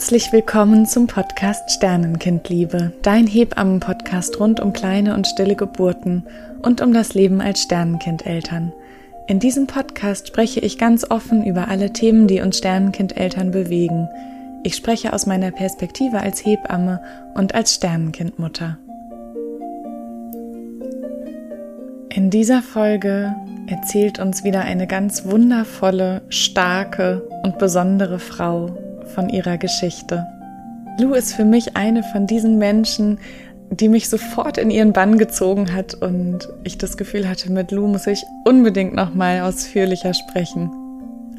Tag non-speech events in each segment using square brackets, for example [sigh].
Herzlich willkommen zum Podcast Sternenkindliebe, dein Hebammen-Podcast rund um kleine und stille Geburten und um das Leben als Sternenkindeltern. In diesem Podcast spreche ich ganz offen über alle Themen, die uns Sternenkindeltern bewegen. Ich spreche aus meiner Perspektive als Hebamme und als Sternenkindmutter. In dieser Folge erzählt uns wieder eine ganz wundervolle, starke und besondere Frau von ihrer Geschichte. Lou ist für mich eine von diesen Menschen, die mich sofort in ihren Bann gezogen hat und ich das Gefühl hatte, mit Lou muss ich unbedingt noch mal ausführlicher sprechen.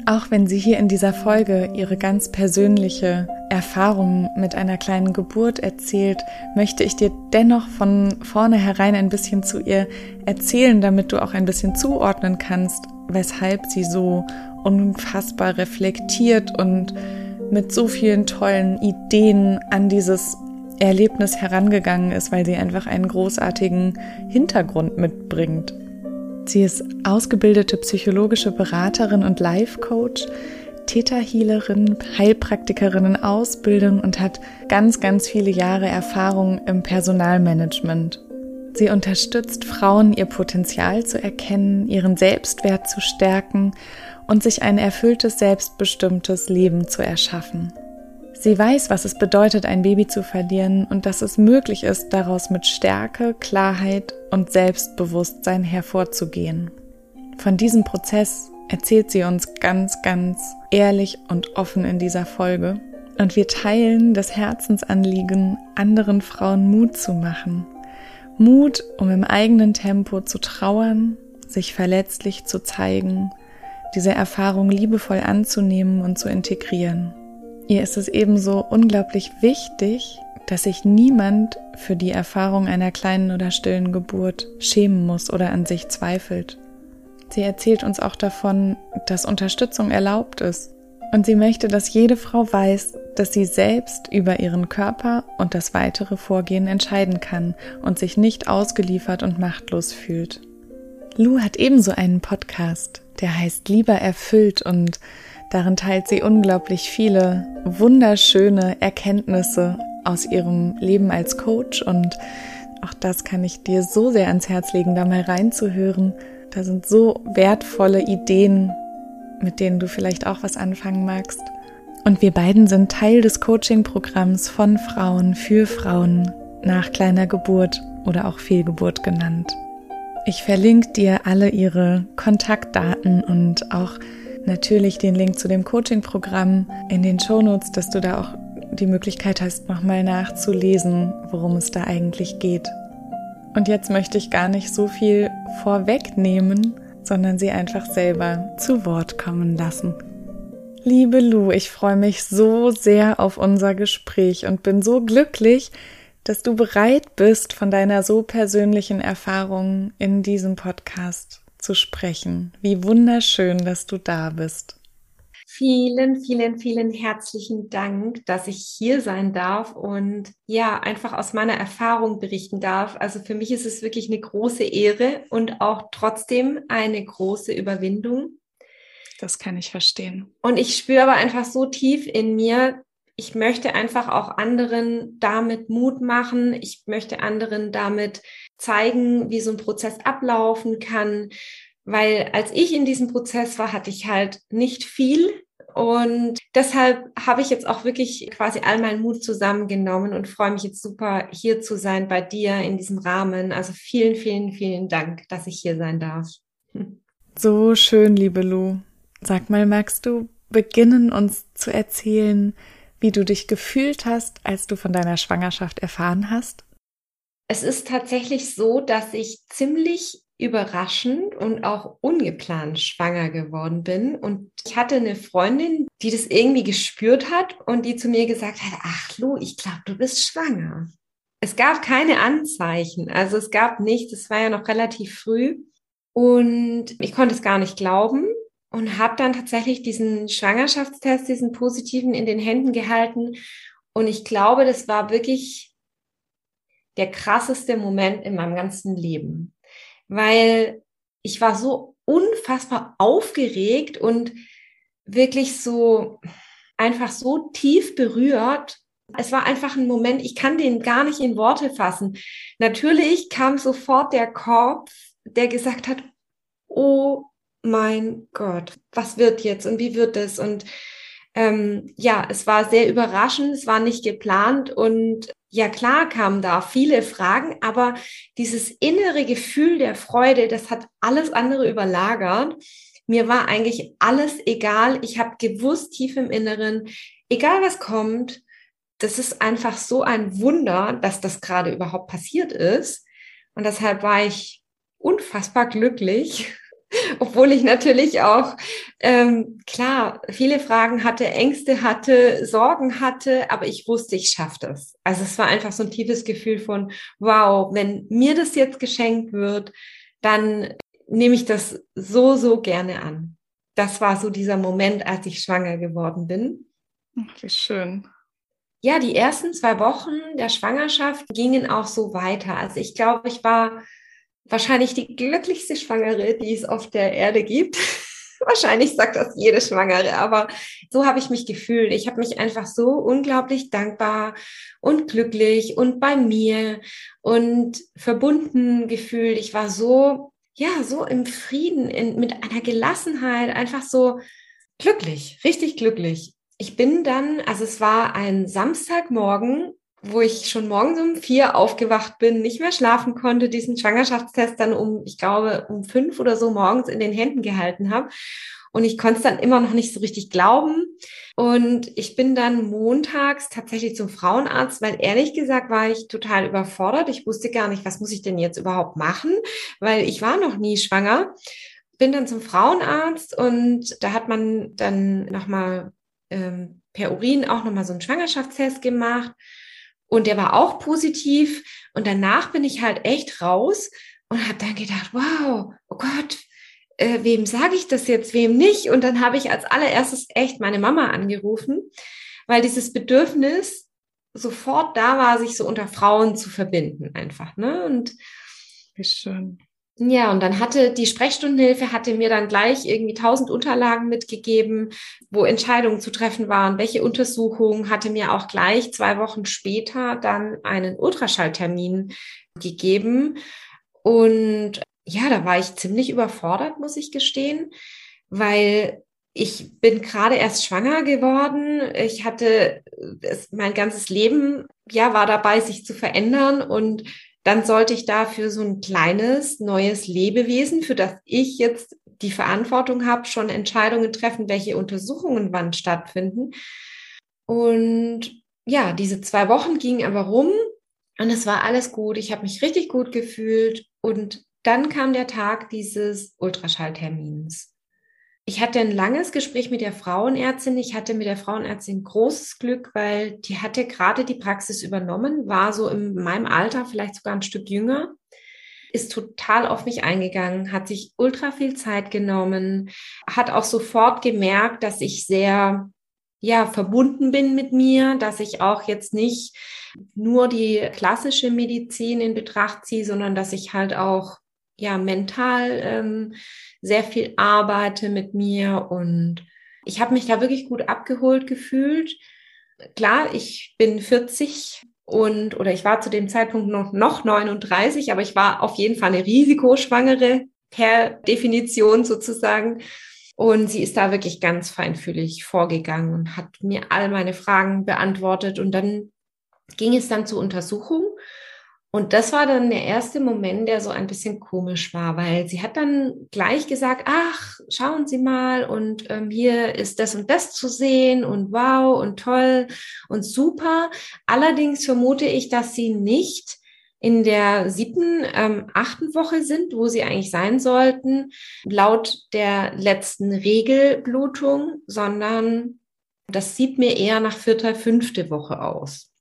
Auch wenn sie hier in dieser Folge ihre ganz persönliche Erfahrung mit einer kleinen Geburt erzählt, möchte ich dir dennoch von vornherein ein bisschen zu ihr erzählen, damit du auch ein bisschen zuordnen kannst, weshalb sie so unfassbar reflektiert und mit so vielen tollen Ideen an dieses Erlebnis herangegangen ist, weil sie einfach einen großartigen Hintergrund mitbringt. Sie ist ausgebildete psychologische Beraterin und Life-Coach, Täterhealerin, Heilpraktikerin in Ausbildung und hat ganz, ganz viele Jahre Erfahrung im Personalmanagement. Sie unterstützt Frauen, ihr Potenzial zu erkennen, ihren Selbstwert zu stärken und sich ein erfülltes, selbstbestimmtes Leben zu erschaffen. Sie weiß, was es bedeutet, ein Baby zu verlieren und dass es möglich ist, daraus mit Stärke, Klarheit und Selbstbewusstsein hervorzugehen. Von diesem Prozess erzählt sie uns ganz, ganz ehrlich und offen in dieser Folge. Und wir teilen das Herzensanliegen, anderen Frauen Mut zu machen. Mut, um im eigenen Tempo zu trauern, sich verletzlich zu zeigen diese Erfahrung liebevoll anzunehmen und zu integrieren. Ihr ist es ebenso unglaublich wichtig, dass sich niemand für die Erfahrung einer kleinen oder stillen Geburt schämen muss oder an sich zweifelt. Sie erzählt uns auch davon, dass Unterstützung erlaubt ist. Und sie möchte, dass jede Frau weiß, dass sie selbst über ihren Körper und das weitere Vorgehen entscheiden kann und sich nicht ausgeliefert und machtlos fühlt. Lou hat ebenso einen Podcast, der heißt Lieber erfüllt und darin teilt sie unglaublich viele wunderschöne Erkenntnisse aus ihrem Leben als Coach und auch das kann ich dir so sehr ans Herz legen, da mal reinzuhören. Da sind so wertvolle Ideen, mit denen du vielleicht auch was anfangen magst. Und wir beiden sind Teil des Coaching-Programms von Frauen für Frauen nach kleiner Geburt oder auch Fehlgeburt genannt. Ich verlinke dir alle ihre Kontaktdaten und auch natürlich den Link zu dem Coaching-Programm in den Shownotes, dass du da auch die Möglichkeit hast, nochmal nachzulesen, worum es da eigentlich geht. Und jetzt möchte ich gar nicht so viel vorwegnehmen, sondern sie einfach selber zu Wort kommen lassen. Liebe Lu, ich freue mich so sehr auf unser Gespräch und bin so glücklich, dass du bereit bist, von deiner so persönlichen Erfahrung in diesem Podcast zu sprechen. Wie wunderschön, dass du da bist. Vielen, vielen, vielen herzlichen Dank, dass ich hier sein darf und ja, einfach aus meiner Erfahrung berichten darf. Also für mich ist es wirklich eine große Ehre und auch trotzdem eine große Überwindung. Das kann ich verstehen. Und ich spüre aber einfach so tief in mir, ich möchte einfach auch anderen damit Mut machen. Ich möchte anderen damit zeigen, wie so ein Prozess ablaufen kann. Weil als ich in diesem Prozess war, hatte ich halt nicht viel. Und deshalb habe ich jetzt auch wirklich quasi all meinen Mut zusammengenommen und freue mich jetzt super, hier zu sein bei dir in diesem Rahmen. Also vielen, vielen, vielen Dank, dass ich hier sein darf. So schön, liebe Lu. Sag mal, magst du beginnen, uns zu erzählen, wie du dich gefühlt hast, als du von deiner Schwangerschaft erfahren hast? Es ist tatsächlich so, dass ich ziemlich überraschend und auch ungeplant schwanger geworden bin. Und ich hatte eine Freundin, die das irgendwie gespürt hat und die zu mir gesagt hat, ach Lu, ich glaube, du bist schwanger. Es gab keine Anzeichen, also es gab nichts, es war ja noch relativ früh und ich konnte es gar nicht glauben und habe dann tatsächlich diesen Schwangerschaftstest, diesen positiven in den Händen gehalten. Und ich glaube, das war wirklich der krasseste Moment in meinem ganzen Leben, weil ich war so unfassbar aufgeregt und wirklich so einfach so tief berührt. Es war einfach ein Moment, ich kann den gar nicht in Worte fassen. Natürlich kam sofort der Kopf, der gesagt hat, oh mein Gott, was wird jetzt und wie wird es? Und ähm, ja, es war sehr überraschend, es war nicht geplant und ja klar kamen da viele Fragen, aber dieses innere Gefühl der Freude, das hat alles andere überlagert. Mir war eigentlich alles egal. Ich habe gewusst tief im Inneren, egal was kommt, das ist einfach so ein Wunder, dass das gerade überhaupt passiert ist. Und deshalb war ich unfassbar glücklich [laughs] obwohl ich natürlich auch, ähm, klar, viele Fragen hatte, Ängste hatte, Sorgen hatte, aber ich wusste, ich schaffe das. Also es war einfach so ein tiefes Gefühl von, wow, wenn mir das jetzt geschenkt wird, dann nehme ich das so, so gerne an. Das war so dieser Moment, als ich schwanger geworden bin. Wie schön. Ja, die ersten zwei Wochen der Schwangerschaft gingen auch so weiter. Also ich glaube, ich war wahrscheinlich die glücklichste Schwangere, die es auf der Erde gibt. [laughs] wahrscheinlich sagt das jede Schwangere, aber so habe ich mich gefühlt. Ich habe mich einfach so unglaublich dankbar und glücklich und bei mir und verbunden gefühlt. Ich war so, ja, so im Frieden, in, mit einer Gelassenheit, einfach so glücklich, richtig glücklich. Ich bin dann, also es war ein Samstagmorgen wo ich schon morgens um vier aufgewacht bin, nicht mehr schlafen konnte, diesen Schwangerschaftstest dann um, ich glaube, um fünf oder so morgens in den Händen gehalten habe. Und ich konnte es dann immer noch nicht so richtig glauben. Und ich bin dann montags tatsächlich zum Frauenarzt, weil ehrlich gesagt war ich total überfordert. Ich wusste gar nicht, was muss ich denn jetzt überhaupt machen, weil ich war noch nie schwanger. Bin dann zum Frauenarzt und da hat man dann nochmal ähm, per Urin auch nochmal so einen Schwangerschaftstest gemacht. Und der war auch positiv. Und danach bin ich halt echt raus und habe dann gedacht, wow, oh Gott, äh, wem sage ich das jetzt, wem nicht? Und dann habe ich als allererstes echt meine Mama angerufen, weil dieses Bedürfnis sofort da war, sich so unter Frauen zu verbinden einfach. Ne? Und wie schön. Ja, und dann hatte die Sprechstundenhilfe hatte mir dann gleich irgendwie tausend Unterlagen mitgegeben, wo Entscheidungen zu treffen waren, welche Untersuchungen, hatte mir auch gleich zwei Wochen später dann einen Ultraschalltermin gegeben. Und ja, da war ich ziemlich überfordert, muss ich gestehen, weil ich bin gerade erst schwanger geworden. Ich hatte mein ganzes Leben, ja, war dabei, sich zu verändern und dann sollte ich dafür so ein kleines neues Lebewesen, für das ich jetzt die Verantwortung habe, schon Entscheidungen treffen, welche Untersuchungen wann stattfinden. Und ja, diese zwei Wochen gingen aber rum und es war alles gut. Ich habe mich richtig gut gefühlt und dann kam der Tag dieses Ultraschalltermins ich hatte ein langes Gespräch mit der Frauenärztin. Ich hatte mit der Frauenärztin großes Glück, weil die hatte gerade die Praxis übernommen, war so in meinem Alter, vielleicht sogar ein Stück jünger, ist total auf mich eingegangen, hat sich ultra viel Zeit genommen, hat auch sofort gemerkt, dass ich sehr ja, verbunden bin mit mir, dass ich auch jetzt nicht nur die klassische Medizin in Betracht ziehe, sondern dass ich halt auch ja mental ähm, sehr viel arbeite mit mir und ich habe mich da wirklich gut abgeholt gefühlt. Klar, ich bin 40 und oder ich war zu dem Zeitpunkt noch, noch 39, aber ich war auf jeden Fall eine Risikoschwangere per Definition sozusagen. Und sie ist da wirklich ganz feinfühlig vorgegangen und hat mir all meine Fragen beantwortet. Und dann ging es dann zur Untersuchung. Und das war dann der erste Moment, der so ein bisschen komisch war, weil sie hat dann gleich gesagt, ach, schauen Sie mal und ähm, hier ist das und das zu sehen und wow und toll und super. Allerdings vermute ich, dass sie nicht in der siebten, ähm, achten Woche sind, wo sie eigentlich sein sollten, laut der letzten Regelblutung, sondern das sieht mir eher nach vierter, fünfte Woche aus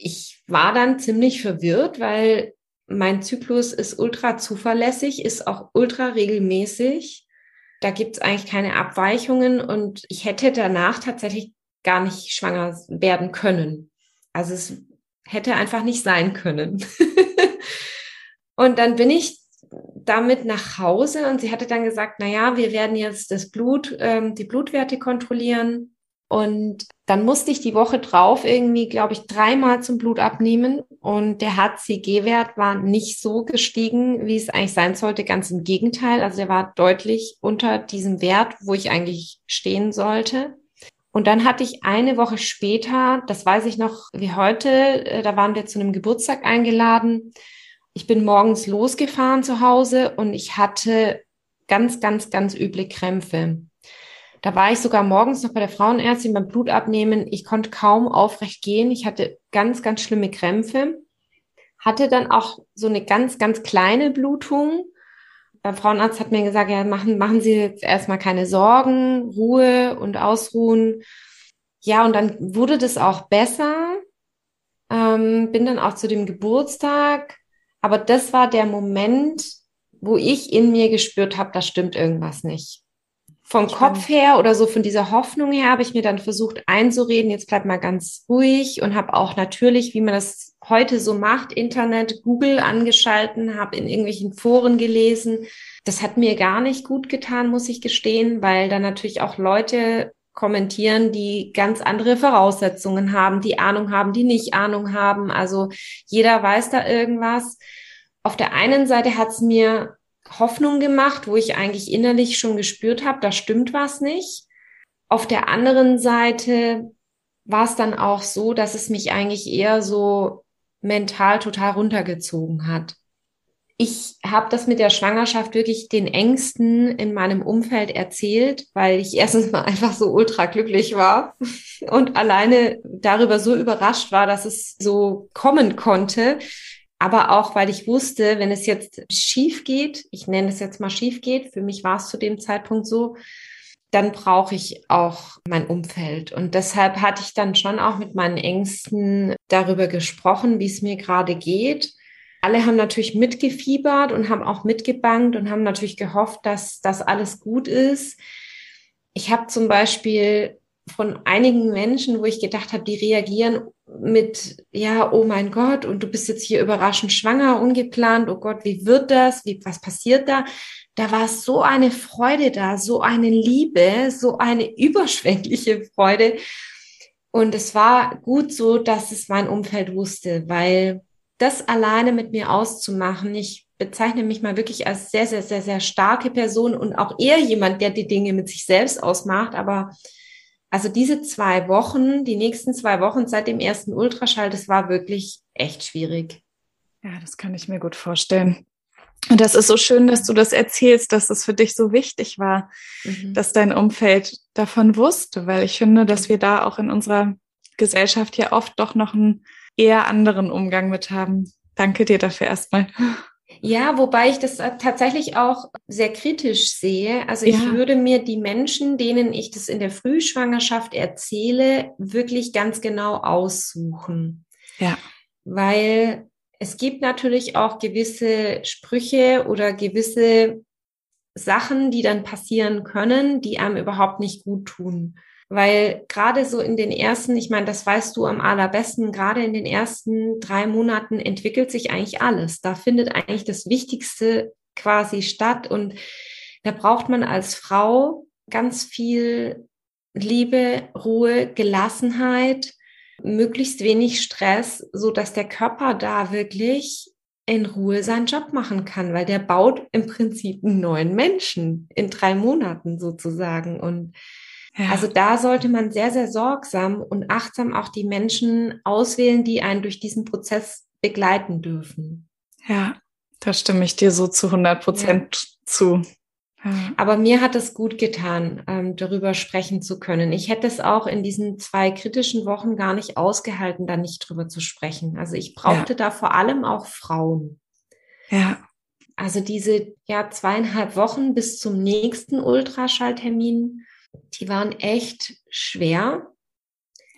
ich war dann ziemlich verwirrt, weil mein Zyklus ist ultra zuverlässig, ist auch ultra regelmäßig. Da gibt es eigentlich keine Abweichungen und ich hätte danach tatsächlich gar nicht schwanger werden können. Also es hätte einfach nicht sein können. [laughs] und dann bin ich damit nach Hause und sie hatte dann gesagt, na ja, wir werden jetzt das Blut, ähm, die Blutwerte kontrollieren Und dann musste ich die Woche drauf irgendwie, glaube ich, dreimal zum Blut abnehmen. Und der HCG-Wert war nicht so gestiegen, wie es eigentlich sein sollte. Ganz im Gegenteil. Also der war deutlich unter diesem Wert, wo ich eigentlich stehen sollte. Und dann hatte ich eine Woche später, das weiß ich noch wie heute, äh, da waren wir zu einem Geburtstag eingeladen. Ich bin morgens losgefahren zu Hause und ich hatte ganz, ganz, ganz üble Krämpfe. Da war ich sogar morgens noch bei der Frauenärztin beim Blutabnehmen. Ich konnte kaum aufrecht gehen. Ich hatte ganz, ganz schlimme Krämpfe. Hatte dann auch so eine ganz, ganz kleine Blutung. Beim Frauenarzt hat mir gesagt, ja, machen, machen Sie jetzt erstmal keine Sorgen, Ruhe und Ausruhen. Ja, und dann wurde das auch besser. Ähm, bin dann auch zu dem Geburtstag. Aber das war der Moment, wo ich in mir gespürt habe, da stimmt irgendwas nicht vom Kopf her oder so von dieser Hoffnung her habe ich mir dann versucht einzureden, jetzt bleib mal ganz ruhig und habe auch natürlich, wie man das heute so macht, Internet, Google angeschalten, habe in irgendwelchen Foren gelesen. Das hat mir gar nicht gut getan, muss ich gestehen, weil da natürlich auch Leute kommentieren, die ganz andere Voraussetzungen haben, die Ahnung haben, die nicht Ahnung haben. Also jeder weiß da irgendwas. Auf der einen Seite hat es mir Hoffnung gemacht, wo ich eigentlich innerlich schon gespürt habe, da stimmt was nicht. Auf der anderen Seite war es dann auch so, dass es mich eigentlich eher so mental total runtergezogen hat. Ich habe das mit der Schwangerschaft wirklich den Ängsten in meinem Umfeld erzählt, weil ich [laughs] erstens mal einfach so ultra glücklich war und alleine darüber so überrascht war, dass es so kommen konnte, aber auch, weil ich wusste, wenn es jetzt schief geht, ich nenne es jetzt mal schief geht, für mich war es zu dem Zeitpunkt so, dann brauche ich auch mein Umfeld. Und deshalb hatte ich dann schon auch mit meinen Ängsten darüber gesprochen, wie es mir gerade geht. Alle haben natürlich mitgefiebert und haben auch mitgebankt und haben natürlich gehofft, dass das alles gut ist. Ich habe zum Beispiel von einigen Menschen, wo ich gedacht habe, die reagieren mit, ja, oh mein Gott, und du bist jetzt hier überraschend schwanger, ungeplant, oh Gott, wie wird das, wie, was passiert da? Da war so eine Freude da, so eine Liebe, so eine überschwängliche Freude. Und es war gut so, dass es mein Umfeld wusste, weil das alleine mit mir auszumachen, ich bezeichne mich mal wirklich als sehr, sehr, sehr, sehr starke Person und auch eher jemand, der die Dinge mit sich selbst ausmacht, aber also diese zwei Wochen, die nächsten zwei Wochen seit dem ersten Ultraschall, das war wirklich echt schwierig. Ja, das kann ich mir gut vorstellen. Und das ist so schön, dass du das erzählst, dass es für dich so wichtig war, mhm. dass dein Umfeld davon wusste, weil ich finde, dass wir da auch in unserer Gesellschaft ja oft doch noch einen eher anderen Umgang mit haben. Danke dir dafür erstmal. Ja, wobei ich das äh, tatsächlich auch sehr kritisch sehe. Also ich würde mir die Menschen, denen ich das in der Frühschwangerschaft erzähle, wirklich ganz genau aussuchen. Ja. Weil es gibt natürlich auch gewisse Sprüche oder gewisse Sachen, die dann passieren können, die einem überhaupt nicht gut tun. Weil gerade so in den ersten, ich meine, das weißt du am allerbesten, gerade in den ersten drei Monaten entwickelt sich eigentlich alles. Da findet eigentlich das Wichtigste quasi statt. Und da braucht man als Frau ganz viel Liebe, Ruhe, Gelassenheit, möglichst wenig Stress, so dass der Körper da wirklich in Ruhe seinen Job machen kann, weil der baut im Prinzip einen neuen Menschen in drei Monaten sozusagen. Und ja. Also da sollte man sehr, sehr sorgsam und achtsam auch die Menschen auswählen, die einen durch diesen Prozess begleiten dürfen. Ja, da stimme ich dir so zu 100 Prozent ja. zu. Ja. Aber mir hat es gut getan, ähm, darüber sprechen zu können. Ich hätte es auch in diesen zwei kritischen Wochen gar nicht ausgehalten, da nicht drüber zu sprechen. Also ich brauchte da vor allem auch Frauen. Ja. Also diese ja zweieinhalb Wochen bis zum nächsten Ultraschalltermin die waren echt schwer.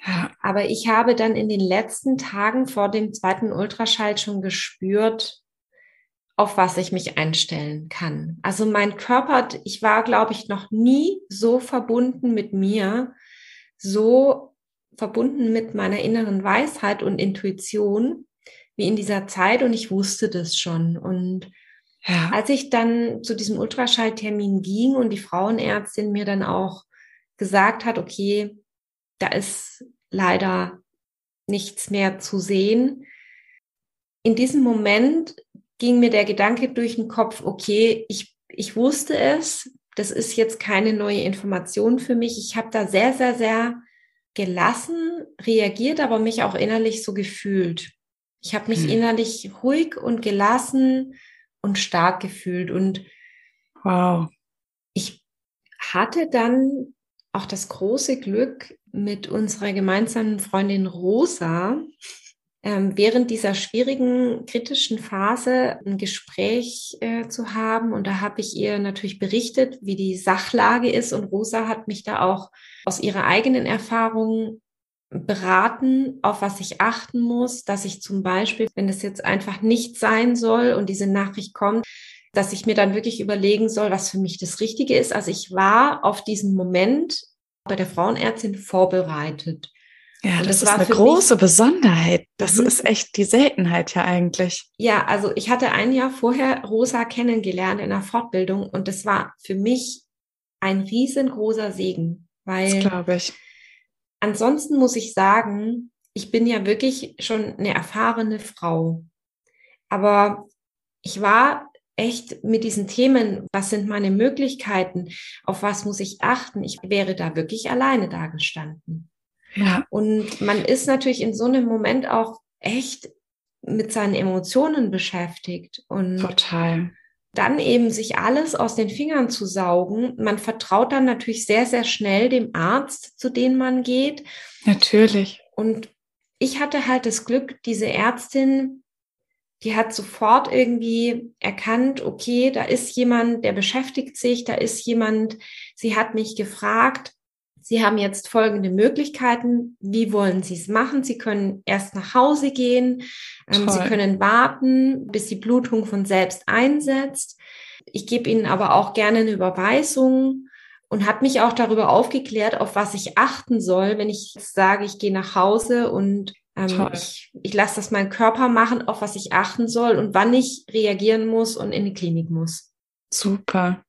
Ja. Aber ich habe dann in den letzten Tagen vor dem zweiten Ultraschall schon gespürt, auf was ich mich einstellen kann. Also mein Körper, ich war, glaube ich, noch nie so verbunden mit mir, so verbunden mit meiner inneren Weisheit und Intuition wie in dieser Zeit und ich wusste das schon. Und ja. als ich dann zu diesem Ultraschalltermin ging und die Frauenärztin mir dann auch gesagt hat, okay, da ist leider nichts mehr zu sehen. In diesem Moment ging mir der Gedanke durch den Kopf, okay, ich, ich wusste es, das ist jetzt keine neue Information für mich. Ich habe da sehr, sehr, sehr gelassen reagiert, aber mich auch innerlich so gefühlt. Ich habe mich hm. innerlich ruhig und gelassen und stark gefühlt. Und wow. ich hatte dann auch das große Glück, mit unserer gemeinsamen Freundin Rosa ähm, während dieser schwierigen, kritischen Phase ein Gespräch äh, zu haben. Und da habe ich ihr natürlich berichtet, wie die Sachlage ist. Und Rosa hat mich da auch aus ihrer eigenen Erfahrung beraten, auf was ich achten muss, dass ich zum Beispiel, wenn es jetzt einfach nicht sein soll und diese Nachricht kommt, dass ich mir dann wirklich überlegen soll, was für mich das Richtige ist. Also ich war auf diesen Moment bei der Frauenärztin vorbereitet. Ja, das, das ist eine große mich, Besonderheit. Das mhm. ist echt die Seltenheit ja eigentlich. Ja, also ich hatte ein Jahr vorher Rosa kennengelernt in einer Fortbildung und das war für mich ein riesengroßer Segen, weil das glaube ich. Ansonsten muss ich sagen, ich bin ja wirklich schon eine erfahrene Frau. Aber ich war echt mit diesen Themen, was sind meine Möglichkeiten, auf was muss ich achten, ich wäre da wirklich alleine dagestanden. Ja. Und man ist natürlich in so einem Moment auch echt mit seinen Emotionen beschäftigt und total. Dann eben sich alles aus den Fingern zu saugen. Man vertraut dann natürlich sehr, sehr schnell dem Arzt, zu dem man geht. Natürlich. Und ich hatte halt das Glück, diese Ärztin die hat sofort irgendwie erkannt, okay, da ist jemand, der beschäftigt sich, da ist jemand, sie hat mich gefragt, Sie haben jetzt folgende Möglichkeiten. Wie wollen Sie es machen? Sie können erst nach Hause gehen. Ähm, Sie können warten, bis die Blutung von selbst einsetzt. Ich gebe Ihnen aber auch gerne eine Überweisung und habe mich auch darüber aufgeklärt, auf was ich achten soll, wenn ich sage, ich gehe nach Hause und ähm, ich, ich lasse das meinen Körper machen, auf was ich achten soll und wann ich reagieren muss und in die Klinik muss. Super.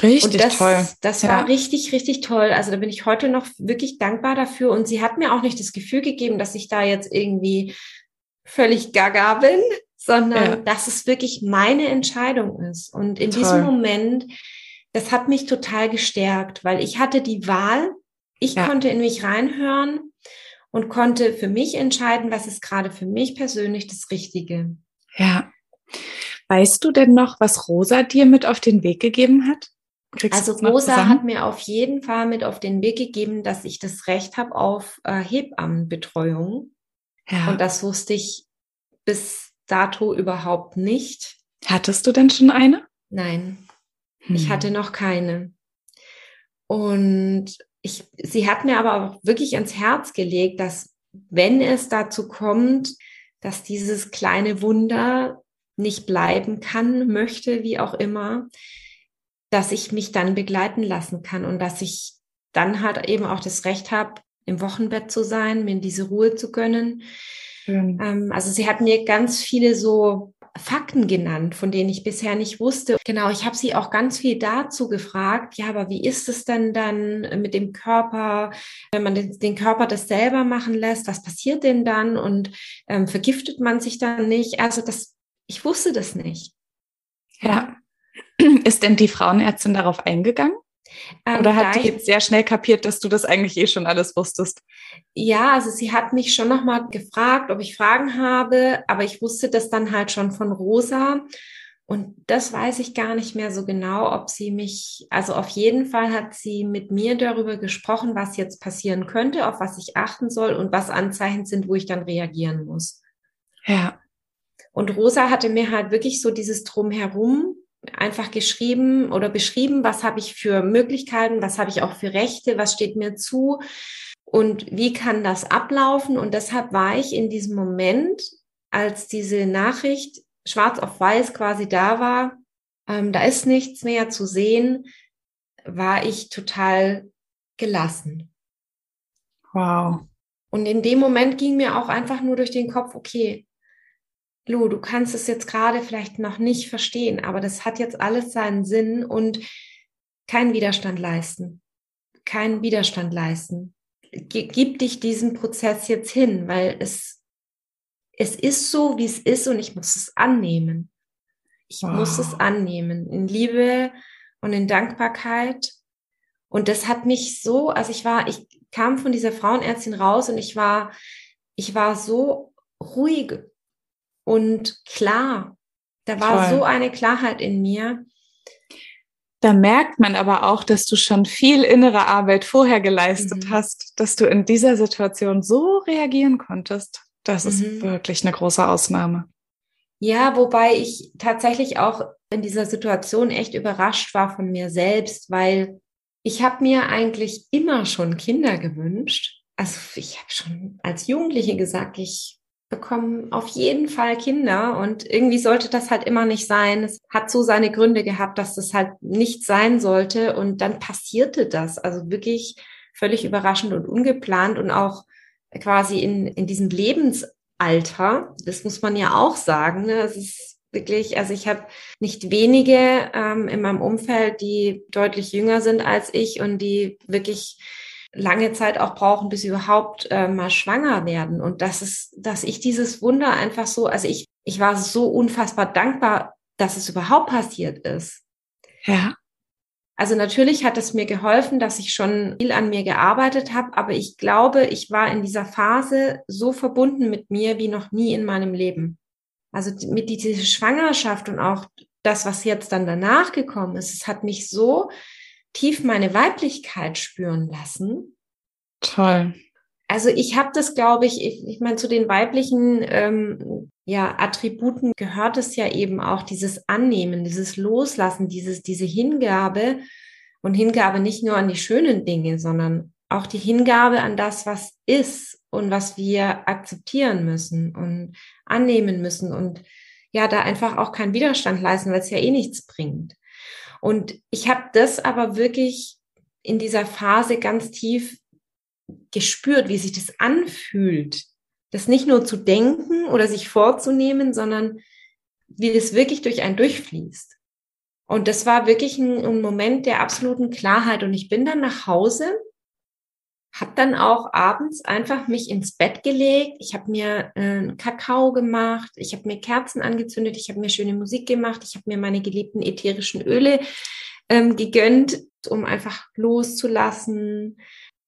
Richtig das, toll. Das war ja. richtig, richtig toll. Also da bin ich heute noch wirklich dankbar dafür. Und sie hat mir auch nicht das Gefühl gegeben, dass ich da jetzt irgendwie völlig gaga bin, sondern ja. dass es wirklich meine Entscheidung ist. Und in toll. diesem Moment, das hat mich total gestärkt, weil ich hatte die Wahl. Ich ja. konnte in mich reinhören und konnte für mich entscheiden, was ist gerade für mich persönlich das Richtige. Ja. Weißt du denn noch, was Rosa dir mit auf den Weg gegeben hat? Kriegst also Rosa hat mir auf jeden Fall mit auf den Weg gegeben, dass ich das Recht habe auf äh, Hebammenbetreuung. Ja. Und das wusste ich bis dato überhaupt nicht. Hattest du denn schon eine? Nein, hm. ich hatte noch keine. Und ich, sie hat mir aber auch wirklich ans Herz gelegt, dass wenn es dazu kommt, dass dieses kleine Wunder nicht bleiben kann, möchte, wie auch immer, dass ich mich dann begleiten lassen kann und dass ich dann halt eben auch das Recht habe, im Wochenbett zu sein, mir diese Ruhe zu gönnen. Ähm, also sie hat mir ganz viele so Fakten genannt, von denen ich bisher nicht wusste. Genau, ich habe sie auch ganz viel dazu gefragt, ja, aber wie ist es denn dann mit dem Körper, wenn man den, den Körper das selber machen lässt, was passiert denn dann und ähm, vergiftet man sich dann nicht? Also das, ich wusste das nicht. Ja. [clears throat] Ist denn die Frauenärztin darauf eingegangen? Ähm, Oder hat die jetzt sehr schnell kapiert, dass du das eigentlich eh schon alles wusstest? Ja, also sie hat mich schon nochmal gefragt, ob ich Fragen habe, aber ich wusste das dann halt schon von Rosa. Und das weiß ich gar nicht mehr so genau, ob sie mich, also auf jeden Fall hat sie mit mir darüber gesprochen, was jetzt passieren könnte, auf was ich achten soll und was Anzeichen sind, wo ich dann reagieren muss. Ja. Und Rosa hatte mir halt wirklich so dieses Drumherum einfach geschrieben oder beschrieben, was habe ich für Möglichkeiten, was habe ich auch für Rechte, was steht mir zu und wie kann das ablaufen. Und deshalb war ich in diesem Moment, als diese Nachricht schwarz auf weiß quasi da war, ähm, da ist nichts mehr zu sehen, war ich total gelassen. Wow. Und in dem Moment ging mir auch einfach nur durch den Kopf, okay, Lu, du kannst es jetzt gerade vielleicht noch nicht verstehen, aber das hat jetzt alles seinen Sinn und keinen Widerstand leisten. Keinen Widerstand leisten. gib dich diesem Prozess jetzt hin, weil es, es ist so, wie es ist und ich muss es annehmen. Ich wow. muss es annehmen in Liebe und in Dankbarkeit. Und das hat mich so, also ich war, ich kam von dieser Frauenärztin raus und ich war, ich war so ruhig und klar. Da war Toll. so eine Klarheit in mir. Da merkt man aber auch, dass du schon viel innere Arbeit vorher geleistet mhm. hast, dass du in dieser Situation so reagieren konntest. Das mhm. ist wirklich eine große Ausnahme. Ja, wobei ich tatsächlich auch in dieser Situation echt überrascht war von mir selbst, weil ich habe mir eigentlich immer schon Kinder gewünscht. Also ich habe schon als Jugendliche gesagt, ich bekomme auf jeden Fall Kinder und irgendwie sollte das halt immer nicht sein. Es hat so seine Gründe gehabt, dass das halt nicht sein sollte und dann passierte das. Also wirklich völlig überraschend und ungeplant und auch quasi in, in diesem Lebensalter. Das muss man ja auch sagen. Ne? Es ist wirklich, also ich habe nicht wenige ähm, in meinem Umfeld, die deutlich jünger sind als ich und die wirklich lange Zeit auch brauchen, bis sie überhaupt äh, mal schwanger werden. Und das ist, dass ich dieses Wunder einfach so, also ich, ich war so unfassbar dankbar, dass es überhaupt passiert ist. Ja. Also natürlich hat es mir geholfen, dass ich schon viel an mir gearbeitet habe, aber ich glaube, ich war in dieser Phase so verbunden mit mir wie noch nie in meinem Leben. Also mit dieser Schwangerschaft und auch das, was jetzt dann danach gekommen ist, es hat mich so tief meine Weiblichkeit spüren lassen. Toll. Also ich habe das, glaube ich, ich, ich meine, zu den weiblichen ähm, ja, Attributen gehört es ja eben auch dieses Annehmen, dieses Loslassen, dieses, diese Hingabe und Hingabe nicht nur an die schönen Dinge, sondern auch die Hingabe an das, was ist und was wir akzeptieren müssen und annehmen müssen und ja, da einfach auch keinen Widerstand leisten, weil es ja eh nichts bringt. Und ich habe das aber wirklich in dieser Phase ganz tief gespürt, wie sich das anfühlt, das nicht nur zu denken oder sich vorzunehmen, sondern wie das wirklich durch einen durchfließt. Und das war wirklich ein, ein Moment der absoluten Klarheit. Und ich bin dann nach Hause habe dann auch abends einfach mich ins Bett gelegt. Ich habe mir äh, Kakao gemacht, ich habe mir Kerzen angezündet, ich habe mir schöne Musik gemacht, ich habe mir meine geliebten ätherischen Öle ähm, gegönnt, um einfach loszulassen.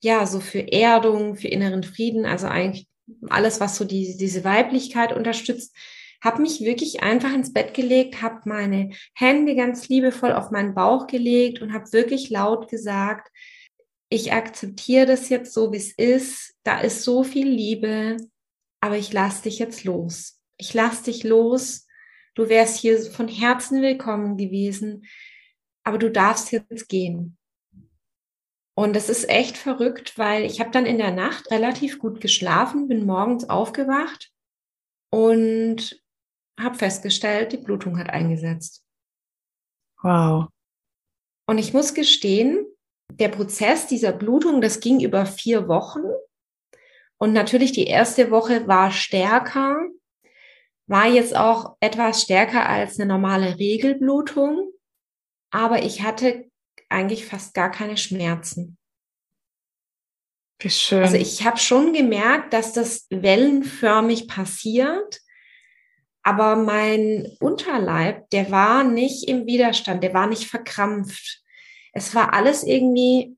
Ja, so für Erdung, für inneren Frieden, also eigentlich alles, was so die, diese Weiblichkeit unterstützt. Habe mich wirklich einfach ins Bett gelegt, habe meine Hände ganz liebevoll auf meinen Bauch gelegt und habe wirklich laut gesagt, ich akzeptiere das jetzt so, wie es ist. Da ist so viel Liebe, aber ich lasse dich jetzt los. Ich lasse dich los. Du wärst hier von Herzen willkommen gewesen, aber du darfst jetzt gehen. Und das ist echt verrückt, weil ich habe dann in der Nacht relativ gut geschlafen, bin morgens aufgewacht und habe festgestellt, die Blutung hat eingesetzt. Wow. Und ich muss gestehen, der Prozess dieser Blutung, das ging über vier Wochen. Und natürlich die erste Woche war stärker, war jetzt auch etwas stärker als eine normale Regelblutung. Aber ich hatte eigentlich fast gar keine Schmerzen. Wie schön. Also ich habe schon gemerkt, dass das wellenförmig passiert, aber mein Unterleib, der war nicht im Widerstand, der war nicht verkrampft es war alles irgendwie,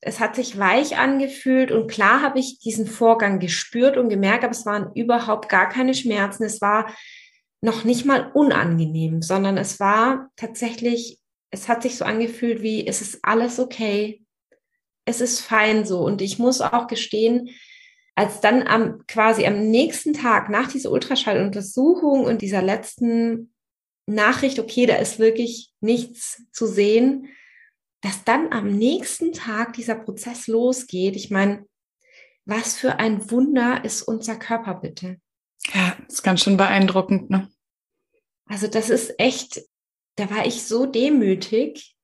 es hat sich weich angefühlt und klar habe ich diesen Vorgang gespürt und gemerkt, aber es waren überhaupt gar keine Schmerzen. Es war noch nicht mal unangenehm, sondern es war tatsächlich, es hat sich so angefühlt wie, es ist alles okay. Es ist fein so. Und ich muss auch gestehen, als dann am quasi am nächsten Tag nach dieser Ultraschalluntersuchung und dieser letzten Nachricht, okay, da ist wirklich nichts zu sehen, dass dann am nächsten Tag dieser Prozess losgeht. Ich meine, was für ein Wunder ist unser Körper bitte? Ja, das ist ganz schön beeindruckend, ne? Also das ist echt, da war ich so demütig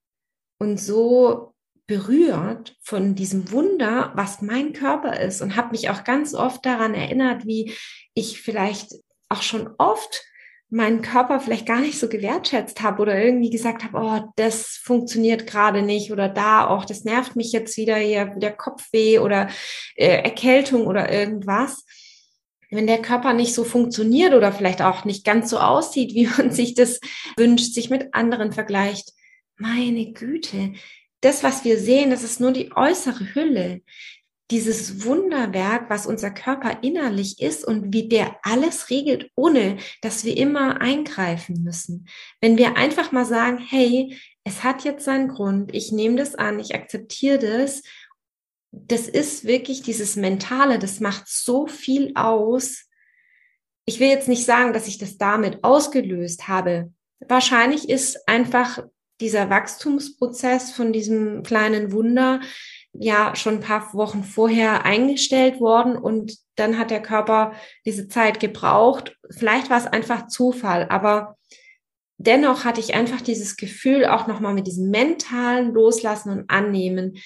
und so berührt von diesem Wunder, was mein Körper ist und habe mich auch ganz oft daran erinnert, wie ich vielleicht auch schon oft meinen Körper vielleicht gar nicht so gewertschätzt habe oder irgendwie gesagt habe, oh, das funktioniert gerade nicht oder da auch, das nervt mich jetzt wieder hier, der Kopfweh oder äh, Erkältung oder irgendwas. Wenn der Körper nicht so funktioniert oder vielleicht auch nicht ganz so aussieht, [laughs] wie man sich das wünscht, sich mit anderen vergleicht, meine Güte, das, was wir sehen, das ist nur die äußere Hülle dieses Wunderwerk, was unser Körper innerlich ist und wie der alles regelt, ohne dass wir immer eingreifen müssen. Wenn wir einfach mal sagen, hey, es hat jetzt seinen Grund, ich nehme das an, ich akzeptiere das, das ist wirklich dieses Mentale, das macht so viel aus. Ich will jetzt nicht sagen, dass ich das damit ausgelöst habe. Wahrscheinlich ist einfach dieser Wachstumsprozess von diesem kleinen Wunder ja schon ein paar Wochen vorher eingestellt worden und dann hat der Körper diese Zeit gebraucht. Vielleicht war es einfach Zufall, aber dennoch hatte ich einfach dieses Gefühl, auch nochmal mit diesem mentalen Loslassen und Annehmen.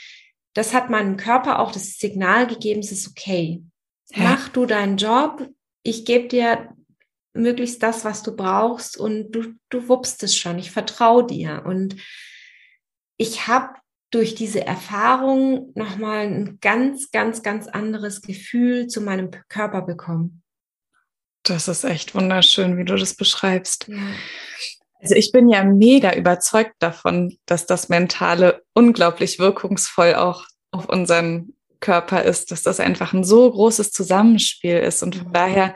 Das hat meinem Körper auch das Signal gegeben, es ist okay. Mach du deinen Job. Ich gebe dir möglichst das, was du brauchst und du, du wuppst es schon. Ich vertraue dir. Und ich habe durch diese Erfahrung nochmal ein ganz, ganz, ganz anderes Gefühl zu meinem Körper bekommen. Das ist echt wunderschön, wie du das beschreibst. Ja. Also ich bin ja mega überzeugt davon, dass das Mentale unglaublich wirkungsvoll auch auf unseren Körper ist, dass das einfach ein so großes Zusammenspiel ist. Und von daher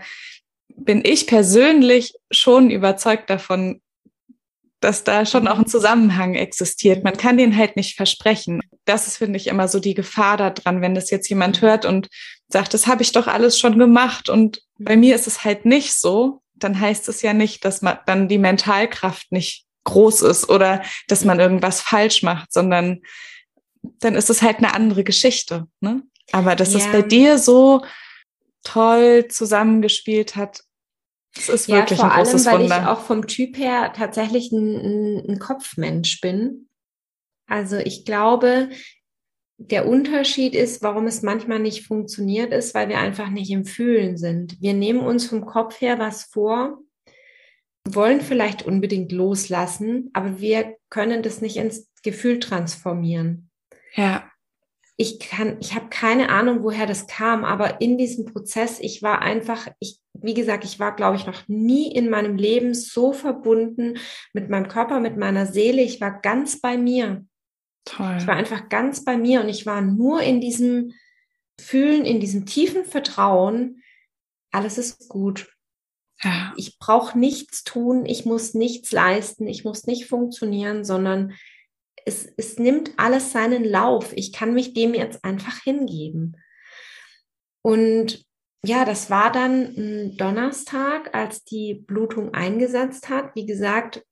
bin ich persönlich schon überzeugt davon, dass da schon auch ein Zusammenhang existiert. Man kann den halt nicht versprechen. Das ist, finde ich, immer so die Gefahr daran, wenn das jetzt jemand hört und sagt, das habe ich doch alles schon gemacht und bei mir ist es halt nicht so, dann heißt es ja nicht, dass man dann die Mentalkraft nicht groß ist oder dass man irgendwas falsch macht, sondern dann ist es halt eine andere Geschichte. Ne? Aber dass ja. es bei dir so toll zusammengespielt hat, das ist wirklich ja, vor ein großes allem, weil Wunder. ich auch vom Typ her tatsächlich ein, ein Kopfmensch bin. Also ich glaube, der Unterschied ist, warum es manchmal nicht funktioniert, ist, weil wir einfach nicht im Fühlen sind. Wir nehmen uns vom Kopf her was vor, wollen vielleicht unbedingt loslassen, aber wir können das nicht ins Gefühl transformieren. Ja ich kann, ich habe keine Ahnung, woher das kam, aber in diesem Prozess, ich war einfach, ich, wie gesagt, ich war, glaube ich, noch nie in meinem Leben so verbunden mit meinem Körper, mit meiner Seele. Ich war ganz bei mir. Toll. Ich war einfach ganz bei mir und ich war nur in diesem Fühlen, in diesem tiefen Vertrauen, alles ist gut. Ja. Ich brauche nichts tun, ich muss nichts leisten, ich muss nicht funktionieren, sondern es, es nimmt alles seinen Lauf. Ich kann mich dem jetzt einfach hingeben. Und ja, das war dann ein Donnerstag, als die Blutung eingesetzt hat. Wie gesagt,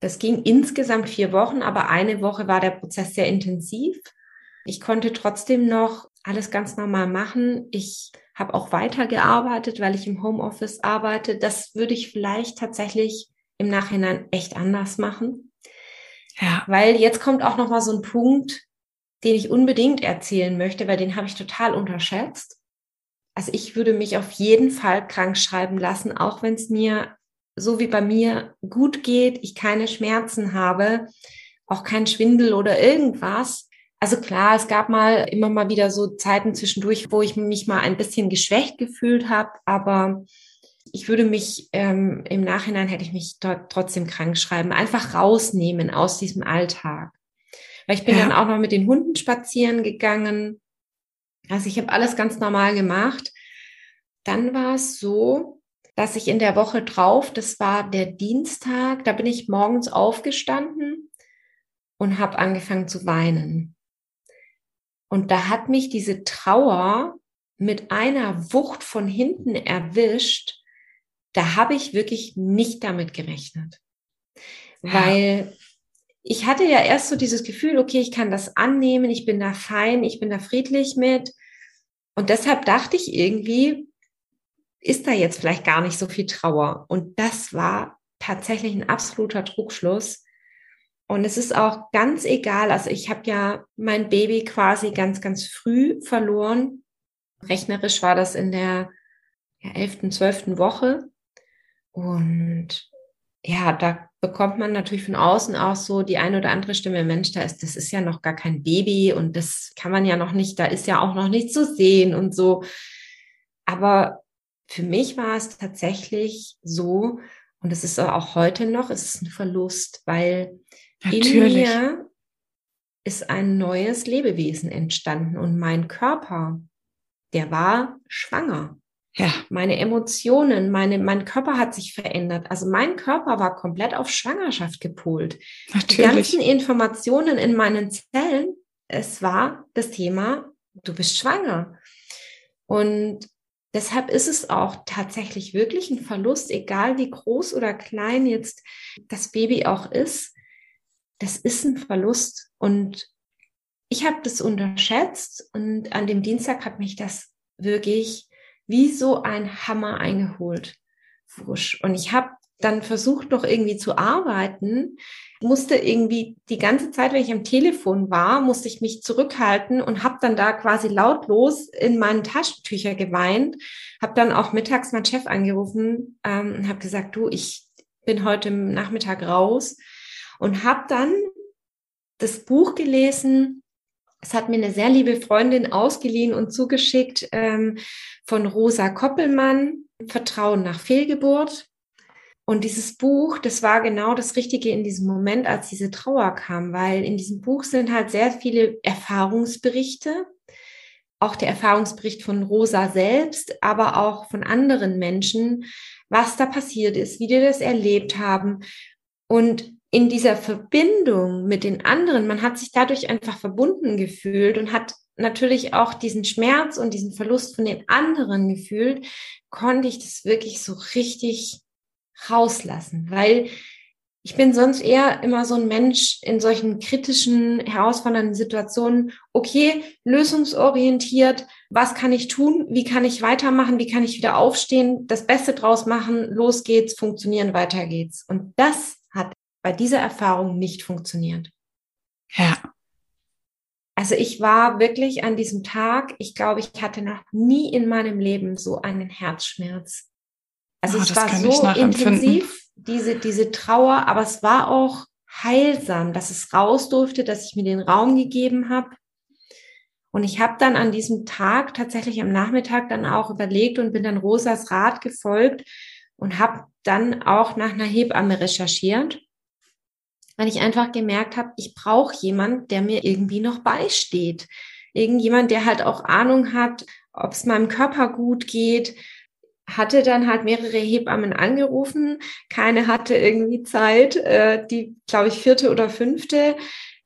das ging insgesamt vier Wochen, aber eine Woche war der Prozess sehr intensiv. Ich konnte trotzdem noch alles ganz normal machen. Ich habe auch weitergearbeitet, weil ich im Homeoffice arbeite. Das würde ich vielleicht tatsächlich im Nachhinein echt anders machen. Ja. Weil jetzt kommt auch noch mal so ein Punkt, den ich unbedingt erzählen möchte, weil den habe ich total unterschätzt. Also ich würde mich auf jeden Fall krank schreiben lassen, auch wenn es mir so wie bei mir gut geht, ich keine Schmerzen habe, auch kein Schwindel oder irgendwas. Also klar, es gab mal immer mal wieder so Zeiten zwischendurch, wo ich mich mal ein bisschen geschwächt gefühlt habe, aber ich würde mich ähm, im Nachhinein hätte ich mich dort trotzdem krank schreiben, einfach rausnehmen aus diesem Alltag. Weil ich bin ja. dann auch noch mit den Hunden spazieren gegangen. Also ich habe alles ganz normal gemacht. Dann war es so, dass ich in der Woche drauf, das war der Dienstag, da bin ich morgens aufgestanden und habe angefangen zu weinen. Und da hat mich diese Trauer mit einer Wucht von hinten erwischt, da habe ich wirklich nicht damit gerechnet. Ja. Weil ich hatte ja erst so dieses Gefühl, okay, ich kann das annehmen, ich bin da fein, ich bin da friedlich mit. Und deshalb dachte ich irgendwie, ist da jetzt vielleicht gar nicht so viel Trauer. Und das war tatsächlich ein absoluter Trugschluss. Und es ist auch ganz egal, also ich habe ja mein Baby quasi ganz, ganz früh verloren. Rechnerisch war das in der ja, 11., 12. Woche. Und ja, da bekommt man natürlich von außen auch so die eine oder andere Stimme, Mensch, da ist, das ist ja noch gar kein Baby und das kann man ja noch nicht, da ist ja auch noch nicht zu sehen und so. Aber für mich war es tatsächlich so, und es ist auch heute noch, es ist ein Verlust, weil Natürlich. in mir ist ein neues Lebewesen entstanden und mein Körper, der war schwanger. Ja. Meine Emotionen, meine, mein Körper hat sich verändert. Also mein Körper war komplett auf Schwangerschaft gepolt. Natürlich. Die ganzen Informationen in meinen Zellen, es war das Thema, du bist schwanger. Und deshalb ist es auch tatsächlich wirklich ein Verlust, egal wie groß oder klein jetzt das Baby auch ist. Das ist ein Verlust. Und ich habe das unterschätzt und an dem Dienstag hat mich das wirklich wie so ein Hammer eingeholt. Wusch. Und ich habe dann versucht, noch irgendwie zu arbeiten, musste irgendwie die ganze Zeit, wenn ich am Telefon war, musste ich mich zurückhalten und habe dann da quasi lautlos in meinen Taschentücher geweint, habe dann auch mittags meinen Chef angerufen ähm, und habe gesagt, du, ich bin heute Nachmittag raus und habe dann das Buch gelesen es hat mir eine sehr liebe Freundin ausgeliehen und zugeschickt ähm, von Rosa Koppelmann, Vertrauen nach Fehlgeburt. Und dieses Buch, das war genau das Richtige in diesem Moment, als diese Trauer kam, weil in diesem Buch sind halt sehr viele Erfahrungsberichte, auch der Erfahrungsbericht von Rosa selbst, aber auch von anderen Menschen, was da passiert ist, wie die das erlebt haben. Und in dieser Verbindung mit den anderen, man hat sich dadurch einfach verbunden gefühlt und hat natürlich auch diesen Schmerz und diesen Verlust von den anderen gefühlt, konnte ich das wirklich so richtig rauslassen, weil ich bin sonst eher immer so ein Mensch in solchen kritischen, herausfordernden Situationen. Okay, lösungsorientiert. Was kann ich tun? Wie kann ich weitermachen? Wie kann ich wieder aufstehen? Das Beste draus machen? Los geht's, funktionieren, weiter geht's. Und das bei dieser Erfahrung nicht funktioniert. Ja. Also ich war wirklich an diesem Tag, ich glaube, ich hatte noch nie in meinem Leben so einen Herzschmerz. Also oh, es war so intensiv, diese, diese Trauer, aber es war auch heilsam, dass es raus durfte, dass ich mir den Raum gegeben habe. Und ich habe dann an diesem Tag tatsächlich am Nachmittag dann auch überlegt und bin dann Rosas Rat gefolgt und habe dann auch nach einer Hebamme recherchiert weil ich einfach gemerkt habe, ich brauche jemand, der mir irgendwie noch beisteht. Irgendjemand, der halt auch Ahnung hat, ob es meinem Körper gut geht. Hatte dann halt mehrere Hebammen angerufen. Keine hatte irgendwie Zeit. Äh, die, glaube ich, vierte oder fünfte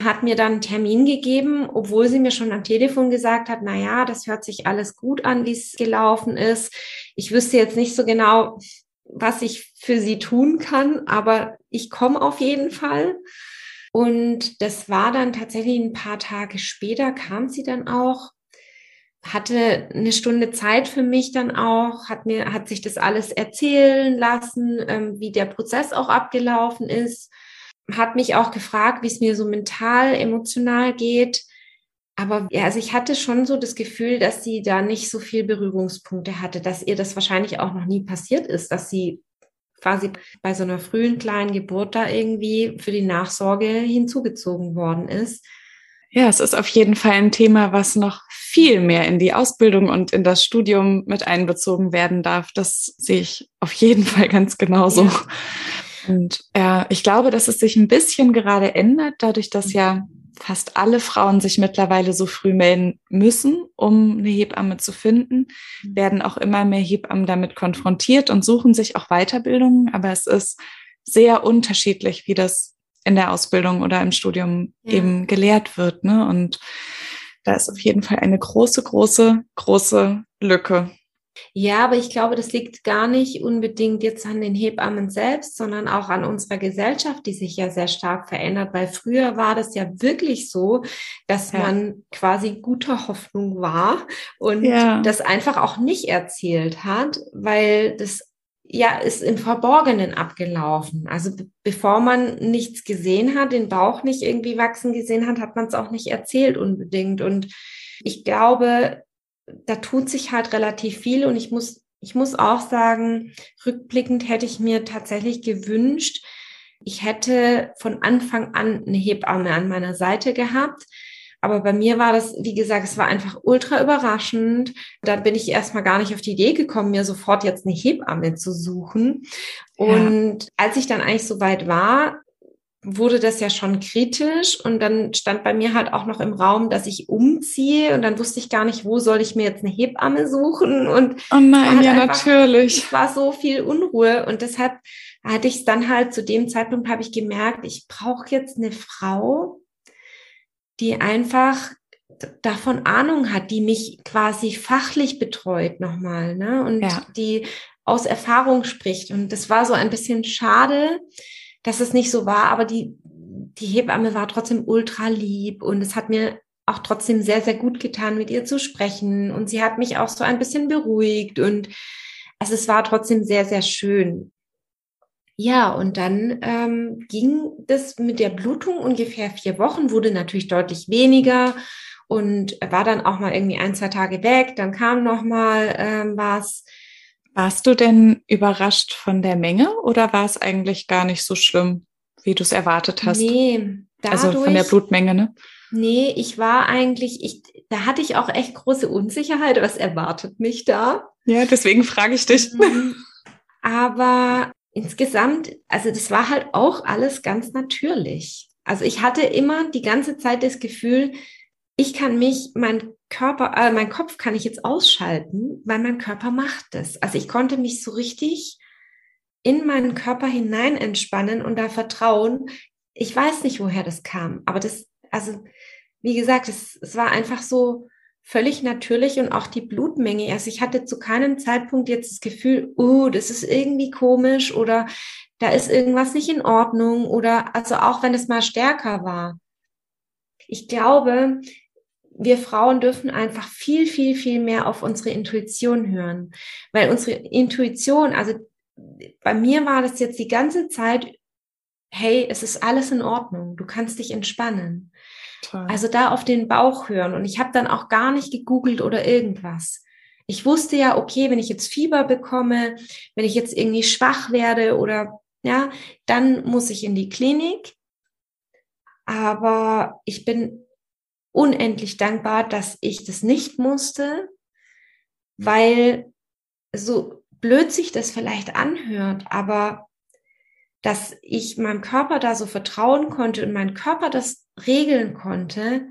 hat mir dann einen Termin gegeben, obwohl sie mir schon am Telefon gesagt hat, na ja, das hört sich alles gut an, wie es gelaufen ist. Ich wüsste jetzt nicht so genau, was ich für sie tun kann, aber ich komme auf jeden Fall. Und das war dann tatsächlich ein paar Tage später, kam sie dann auch, hatte eine Stunde Zeit für mich dann auch, hat mir, hat sich das alles erzählen lassen, ähm, wie der Prozess auch abgelaufen ist, hat mich auch gefragt, wie es mir so mental, emotional geht. Aber ja, also ich hatte schon so das Gefühl, dass sie da nicht so viel Berührungspunkte hatte, dass ihr das wahrscheinlich auch noch nie passiert ist, dass sie quasi bei so einer frühen kleinen Geburt da irgendwie für die Nachsorge hinzugezogen worden ist. Ja, es ist auf jeden Fall ein Thema, was noch viel mehr in die Ausbildung und in das Studium mit einbezogen werden darf. Das sehe ich auf jeden Fall ganz genauso. Ja. Und ja, ich glaube, dass es sich ein bisschen gerade ändert, dadurch, dass ja fast alle Frauen sich mittlerweile so früh melden müssen, um eine Hebamme zu finden, mhm. werden auch immer mehr Hebammen damit konfrontiert und suchen sich auch Weiterbildungen. Aber es ist sehr unterschiedlich, wie das in der Ausbildung oder im Studium ja. eben gelehrt wird. Ne? Und da ist auf jeden Fall eine große, große, große Lücke. Ja, aber ich glaube, das liegt gar nicht unbedingt jetzt an den Hebammen selbst, sondern auch an unserer Gesellschaft, die sich ja sehr stark verändert, weil früher war das ja wirklich so, dass ja. man quasi guter Hoffnung war und ja. das einfach auch nicht erzählt hat, weil das ja, ist im Verborgenen abgelaufen. Also bevor man nichts gesehen hat, den Bauch nicht irgendwie wachsen gesehen hat, hat man es auch nicht erzählt unbedingt. Und ich glaube, da tut sich halt relativ viel und ich muss ich muss auch sagen, rückblickend hätte ich mir tatsächlich gewünscht, ich hätte von Anfang an eine Hebamme an meiner Seite gehabt. Aber bei mir war das, wie gesagt, es war einfach ultra überraschend. Da bin ich erstmal gar nicht auf die Idee gekommen, mir sofort jetzt eine Hebamme zu suchen. Und ja. als ich dann eigentlich so weit war, wurde das ja schon kritisch und dann stand bei mir halt auch noch im Raum, dass ich umziehe und dann wusste ich gar nicht, wo soll ich mir jetzt eine Hebamme suchen und oh nein, ja einfach, natürlich. Es war so viel Unruhe und deshalb hatte ich es dann halt zu dem Zeitpunkt habe ich gemerkt, ich brauche jetzt eine Frau, die einfach davon Ahnung hat, die mich quasi fachlich betreut nochmal, ne? Und ja. die aus Erfahrung spricht. Und das war so ein bisschen schade, dass es nicht so war, aber die, die Hebamme war trotzdem ultra lieb und es hat mir auch trotzdem sehr, sehr gut getan, mit ihr zu sprechen. Und sie hat mich auch so ein bisschen beruhigt und also es war trotzdem sehr, sehr schön. Ja, und dann ähm, ging das mit der Blutung ungefähr vier Wochen, wurde natürlich deutlich weniger und war dann auch mal irgendwie ein, zwei Tage weg. Dann kam noch mal ähm, was. Warst du denn überrascht von der Menge oder war es eigentlich gar nicht so schlimm, wie du es erwartet hast? Nee, dadurch, also von der Blutmenge, ne? Nee, ich war eigentlich, ich, da hatte ich auch echt große Unsicherheit. Was erwartet mich da? Ja, deswegen frage ich dich. Mhm. Aber insgesamt, also das war halt auch alles ganz natürlich. Also ich hatte immer die ganze Zeit das Gefühl, ich kann mich, mein Körper, äh, mein Kopf kann ich jetzt ausschalten, weil mein Körper macht das. Also ich konnte mich so richtig in meinen Körper hinein entspannen und da vertrauen. Ich weiß nicht, woher das kam, aber das, also wie gesagt, es, es war einfach so völlig natürlich und auch die Blutmenge. Also ich hatte zu keinem Zeitpunkt jetzt das Gefühl, uh, das ist irgendwie komisch oder da ist irgendwas nicht in Ordnung oder also auch wenn es mal stärker war. Ich glaube, wir Frauen dürfen einfach viel, viel, viel mehr auf unsere Intuition hören. Weil unsere Intuition, also bei mir war das jetzt die ganze Zeit, hey, es ist alles in Ordnung, du kannst dich entspannen. Toll. Also da auf den Bauch hören. Und ich habe dann auch gar nicht gegoogelt oder irgendwas. Ich wusste ja, okay, wenn ich jetzt Fieber bekomme, wenn ich jetzt irgendwie schwach werde oder ja, dann muss ich in die Klinik. Aber ich bin unendlich dankbar, dass ich das nicht musste, weil so blöd sich das vielleicht anhört, aber dass ich meinem Körper da so vertrauen konnte und mein Körper das regeln konnte,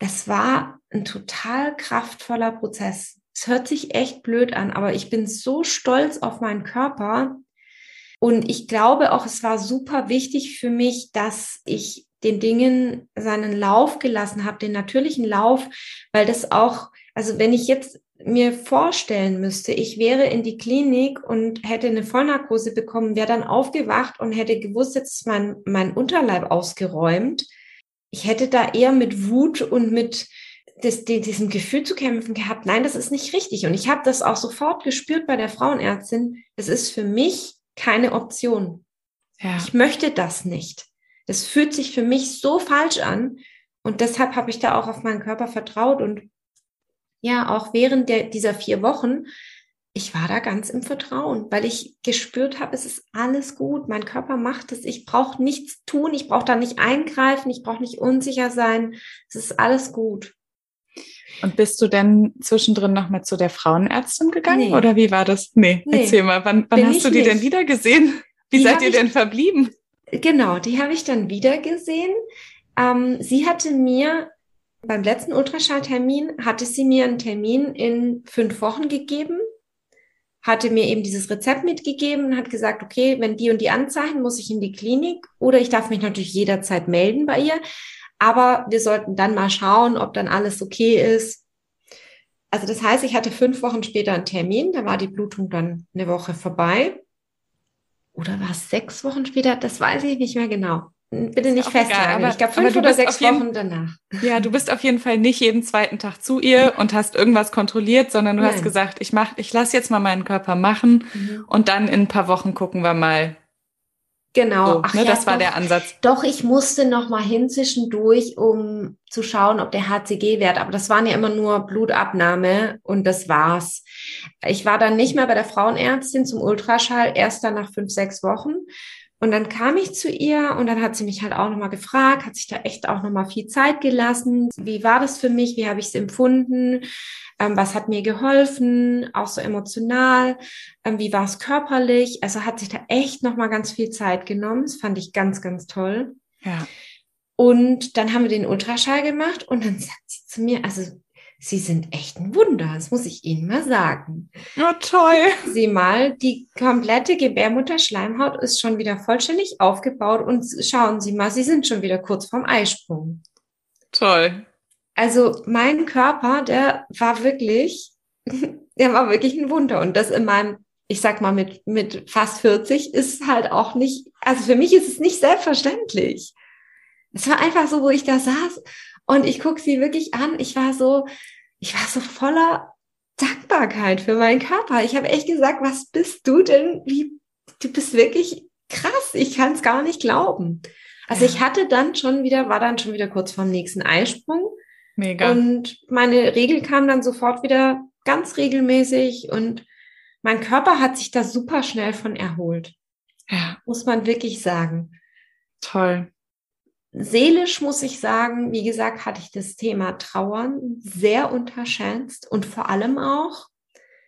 das war ein total kraftvoller Prozess. Es hört sich echt blöd an, aber ich bin so stolz auf meinen Körper. Und ich glaube auch, es war super wichtig für mich, dass ich den Dingen seinen Lauf gelassen habe, den natürlichen Lauf, weil das auch, also wenn ich jetzt mir vorstellen müsste, ich wäre in die Klinik und hätte eine Vollnarkose bekommen, wäre dann aufgewacht und hätte gewusst, jetzt ist mein, mein Unterleib ausgeräumt. Ich hätte da eher mit Wut und mit das, diesem Gefühl zu kämpfen gehabt, nein, das ist nicht richtig. Und ich habe das auch sofort gespürt bei der Frauenärztin. Das ist für mich keine Option. Ja. Ich möchte das nicht. Das fühlt sich für mich so falsch an. Und deshalb habe ich da auch auf meinen Körper vertraut. Und ja, auch während der, dieser vier Wochen, ich war da ganz im Vertrauen, weil ich gespürt habe, es ist alles gut. Mein Körper macht es. Ich brauche nichts tun. Ich brauche da nicht eingreifen. Ich brauche nicht unsicher sein. Es ist alles gut. Und bist du denn zwischendrin noch mal zu der Frauenärztin gegangen? Nee. Oder wie war das? Nee, nee. erzähl mal. Wann, wann hast du die nicht. denn wieder gesehen? Wie die seid ihr denn verblieben? Genau, die habe ich dann wieder gesehen. Ähm, sie hatte mir beim letzten Ultraschalltermin, hatte sie mir einen Termin in fünf Wochen gegeben, hatte mir eben dieses Rezept mitgegeben und hat gesagt, okay, wenn die und die Anzeichen, muss ich in die Klinik oder ich darf mich natürlich jederzeit melden bei ihr. Aber wir sollten dann mal schauen, ob dann alles okay ist. Also das heißt, ich hatte fünf Wochen später einen Termin, da war die Blutung dann eine Woche vorbei oder war es sechs Wochen später? Das weiß ich nicht mehr genau. Bitte nicht festhalten. Ich glaube fünf oder sechs Wochen danach. Ja, du bist auf jeden Fall nicht jeden zweiten Tag zu ihr und hast irgendwas kontrolliert, sondern du Nein. hast gesagt, ich mach, ich lasse jetzt mal meinen Körper machen mhm. und dann in ein paar Wochen gucken wir mal, Genau, So, Ach ne? ja, das war doch. der Ansatz. Doch, ich musste noch mal hin zwischendurch, um zu schauen, ob der HCG-Wert, aber das waren ja immer nur Blutabnahme und das war's. Ich war dann nicht mehr bei der Frauenärztin zum Ultraschall, erst dann nach fünf, sechs Wochen. Und dann kam ich zu ihr und dann hat sie mich halt auch nochmal gefragt, hat sich da echt auch nochmal viel Zeit gelassen. Wie war das für mich? Wie habe ich es empfunden? Ähm, was hat mir geholfen? Auch so emotional. Ähm, wie war es körperlich? Also hat sich da echt nochmal ganz viel Zeit genommen. Das fand ich ganz, ganz toll. Ja. Und dann haben wir den Ultraschall gemacht und dann sagt sie zu mir, also Sie sind echt ein Wunder, das muss ich Ihnen mal sagen. Oh, toll. Sie mal, die komplette Gebärmutterschleimhaut ist schon wieder vollständig aufgebaut und schauen Sie mal, Sie sind schon wieder kurz vorm Eisprung. Toll. Also mein Körper, der war wirklich, [laughs] der war wirklich ein Wunder und das in meinem, ich sag mal mit, mit fast 40 ist halt auch nicht, also für mich ist es nicht selbstverständlich. Es war einfach so, wo ich da saß und ich gucke sie wirklich an. Ich war so, ich war so voller Dankbarkeit für meinen Körper. Ich habe echt gesagt, was bist du denn? Wie, du bist wirklich krass. Ich kann es gar nicht glauben. Also Ja. ich hatte dann schon wieder, war dann schon wieder kurz vorm nächsten Eisprung Mega. und meine Regel kam dann sofort wieder ganz regelmäßig und mein Körper hat sich da super schnell von erholt, ja, muss man wirklich sagen. toll. Seelisch muss ich sagen, wie gesagt, hatte ich das Thema Trauern sehr unterschätzt und vor allem auch,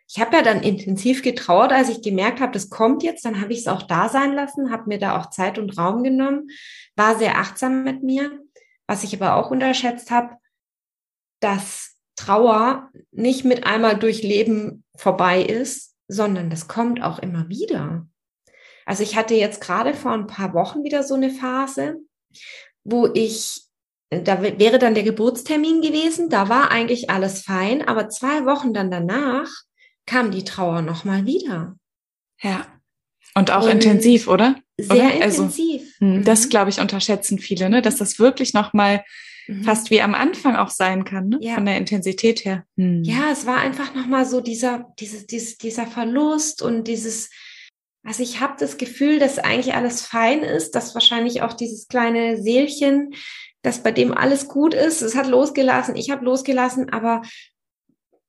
ich habe ja dann intensiv getrauert, als ich gemerkt habe, das kommt jetzt, dann habe ich es auch da sein lassen, habe mir da auch Zeit und Raum genommen, war sehr achtsam mit mir. Was ich aber auch unterschätzt habe, dass Trauer nicht mit einmal durch Leben vorbei ist, sondern das kommt auch immer wieder. Also ich hatte jetzt gerade vor ein paar Wochen wieder so eine Phase, wo ich, da wäre dann der Geburtstermin gewesen, da war eigentlich alles fein, aber zwei Wochen dann danach kam die Trauer nochmal wieder. Ja. Und auch Und intensiv, oder? Sehr Oder? Also, intensiv. Hm, Das, Mhm. glaube ich, unterschätzen viele, ne? dass das wirklich nochmal Mhm. fast wie am Anfang auch sein kann, ne? Ja. von der Intensität her. Hm. Ja, es war einfach nochmal so dieser, dieses, dieses, dieser Verlust und dieses, also ich habe das Gefühl, dass eigentlich alles fein ist, dass wahrscheinlich auch dieses kleine Seelchen, dass bei dem alles gut ist, es hat losgelassen, ich habe losgelassen, aber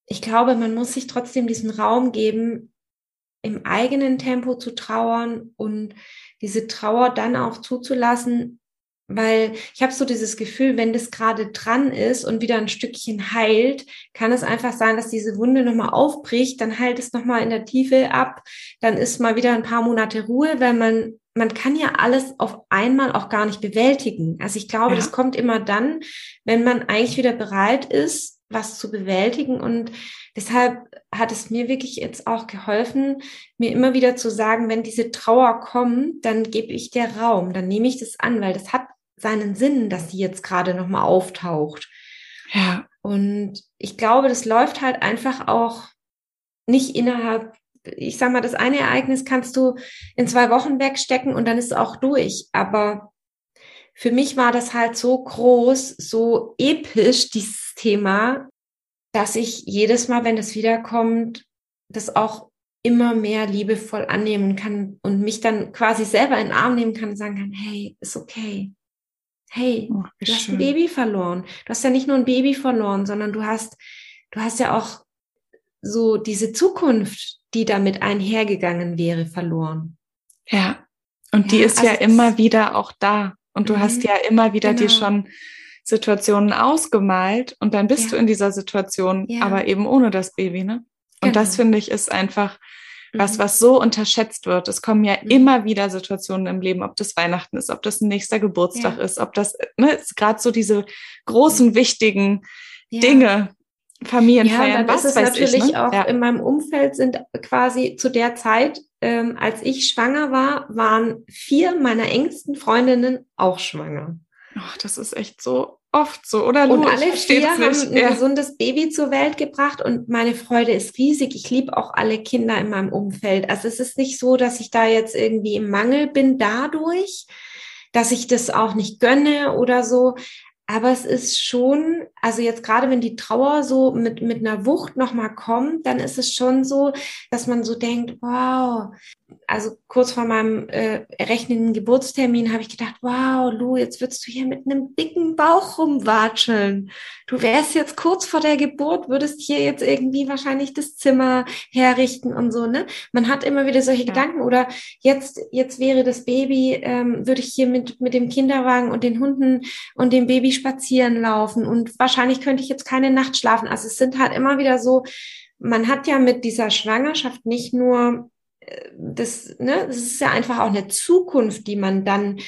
ich glaube, man muss sich trotzdem diesen Raum geben, im eigenen Tempo zu trauern und diese Trauer dann auch zuzulassen, weil ich habe so dieses Gefühl, wenn das gerade dran ist und wieder ein Stückchen heilt, kann es einfach sein, dass diese Wunde nochmal aufbricht, dann heilt es nochmal in der Tiefe ab, dann ist mal wieder ein paar Monate Ruhe, weil man, man kann ja alles auf einmal auch gar nicht bewältigen. Also ich glaube, Ja. das kommt immer dann, wenn man eigentlich wieder bereit ist, was zu bewältigen und deshalb hat es mir wirklich jetzt auch geholfen, mir immer wieder zu sagen, wenn diese Trauer kommt, dann gebe ich der Raum, dann nehme ich das an, weil das hat seinen Sinn, dass sie jetzt gerade nochmal auftaucht. Ja. Und ich glaube, das läuft halt einfach auch nicht innerhalb, ich sag mal, das eine Ereignis kannst du in zwei Wochen wegstecken und dann ist es auch durch. Aber für mich war das halt so groß, so episch, dieses Thema, dass ich jedes Mal, wenn es wiederkommt, das auch immer mehr liebevoll annehmen kann und mich dann quasi selber in den Arm nehmen kann und sagen kann, hey, ist okay. Hey, Oh, du hast schön. ein Baby verloren. Du hast ja nicht nur ein Baby verloren, sondern du hast, du hast ja auch so diese Zukunft, die damit einhergegangen wäre, verloren. Ja. Und die Ja, ist also ja das- immer wieder auch da. Und du hast Mhm. ja immer wieder dir Genau. schon Situationen ausgemalt und dann bist Ja. du in dieser Situation, Ja. aber eben ohne das Baby, ne? Und das Genau. finde ich ist einfach was, Mhm. was so unterschätzt wird. Es kommen ja Mhm. immer wieder Situationen im Leben, ob das Weihnachten ist, ob das ein nächster Geburtstag Ja. ist, ob das, ne, gerade so diese großen, wichtigen Ja. Dinge, Familienfeiern, Ja, dann was ist es weiß natürlich ich, ne? auch ja. in meinem Umfeld sind quasi zu der Zeit, ähm, als ich schwanger war, waren vier meiner engsten Freundinnen auch schwanger. Ach, das ist echt so oft so, oder? Und Lu? Ich alle vier haben nicht. ein Ja. gesundes Baby zur Welt gebracht und meine Freude ist riesig. Ich liebe auch alle Kinder in meinem Umfeld. Also es ist nicht so, dass ich da jetzt irgendwie im Mangel bin dadurch, dass ich das auch nicht gönne oder so. Aber es ist schon, also jetzt gerade wenn die Trauer so mit, mit einer Wucht nochmal kommt, dann ist es schon so, dass man so denkt, wow, also kurz vor meinem äh, errechneten Geburtstermin habe ich gedacht, wow, Lu, jetzt würdest du hier mit einem dicken Bauch rumwatscheln. Du wärst jetzt kurz vor der Geburt, würdest hier jetzt irgendwie wahrscheinlich das Zimmer herrichten und so, ne? Man hat immer wieder solche ja. Gedanken oder jetzt, jetzt wäre das Baby, ähm, würde ich hier mit, mit dem Kinderwagen und den Hunden und dem Baby spazieren laufen und wahrscheinlich könnte ich jetzt keine Nacht schlafen. Also es sind halt immer wieder so, man hat ja mit dieser Schwangerschaft nicht nur das, ne, das ist ja einfach auch eine Zukunft, die man dann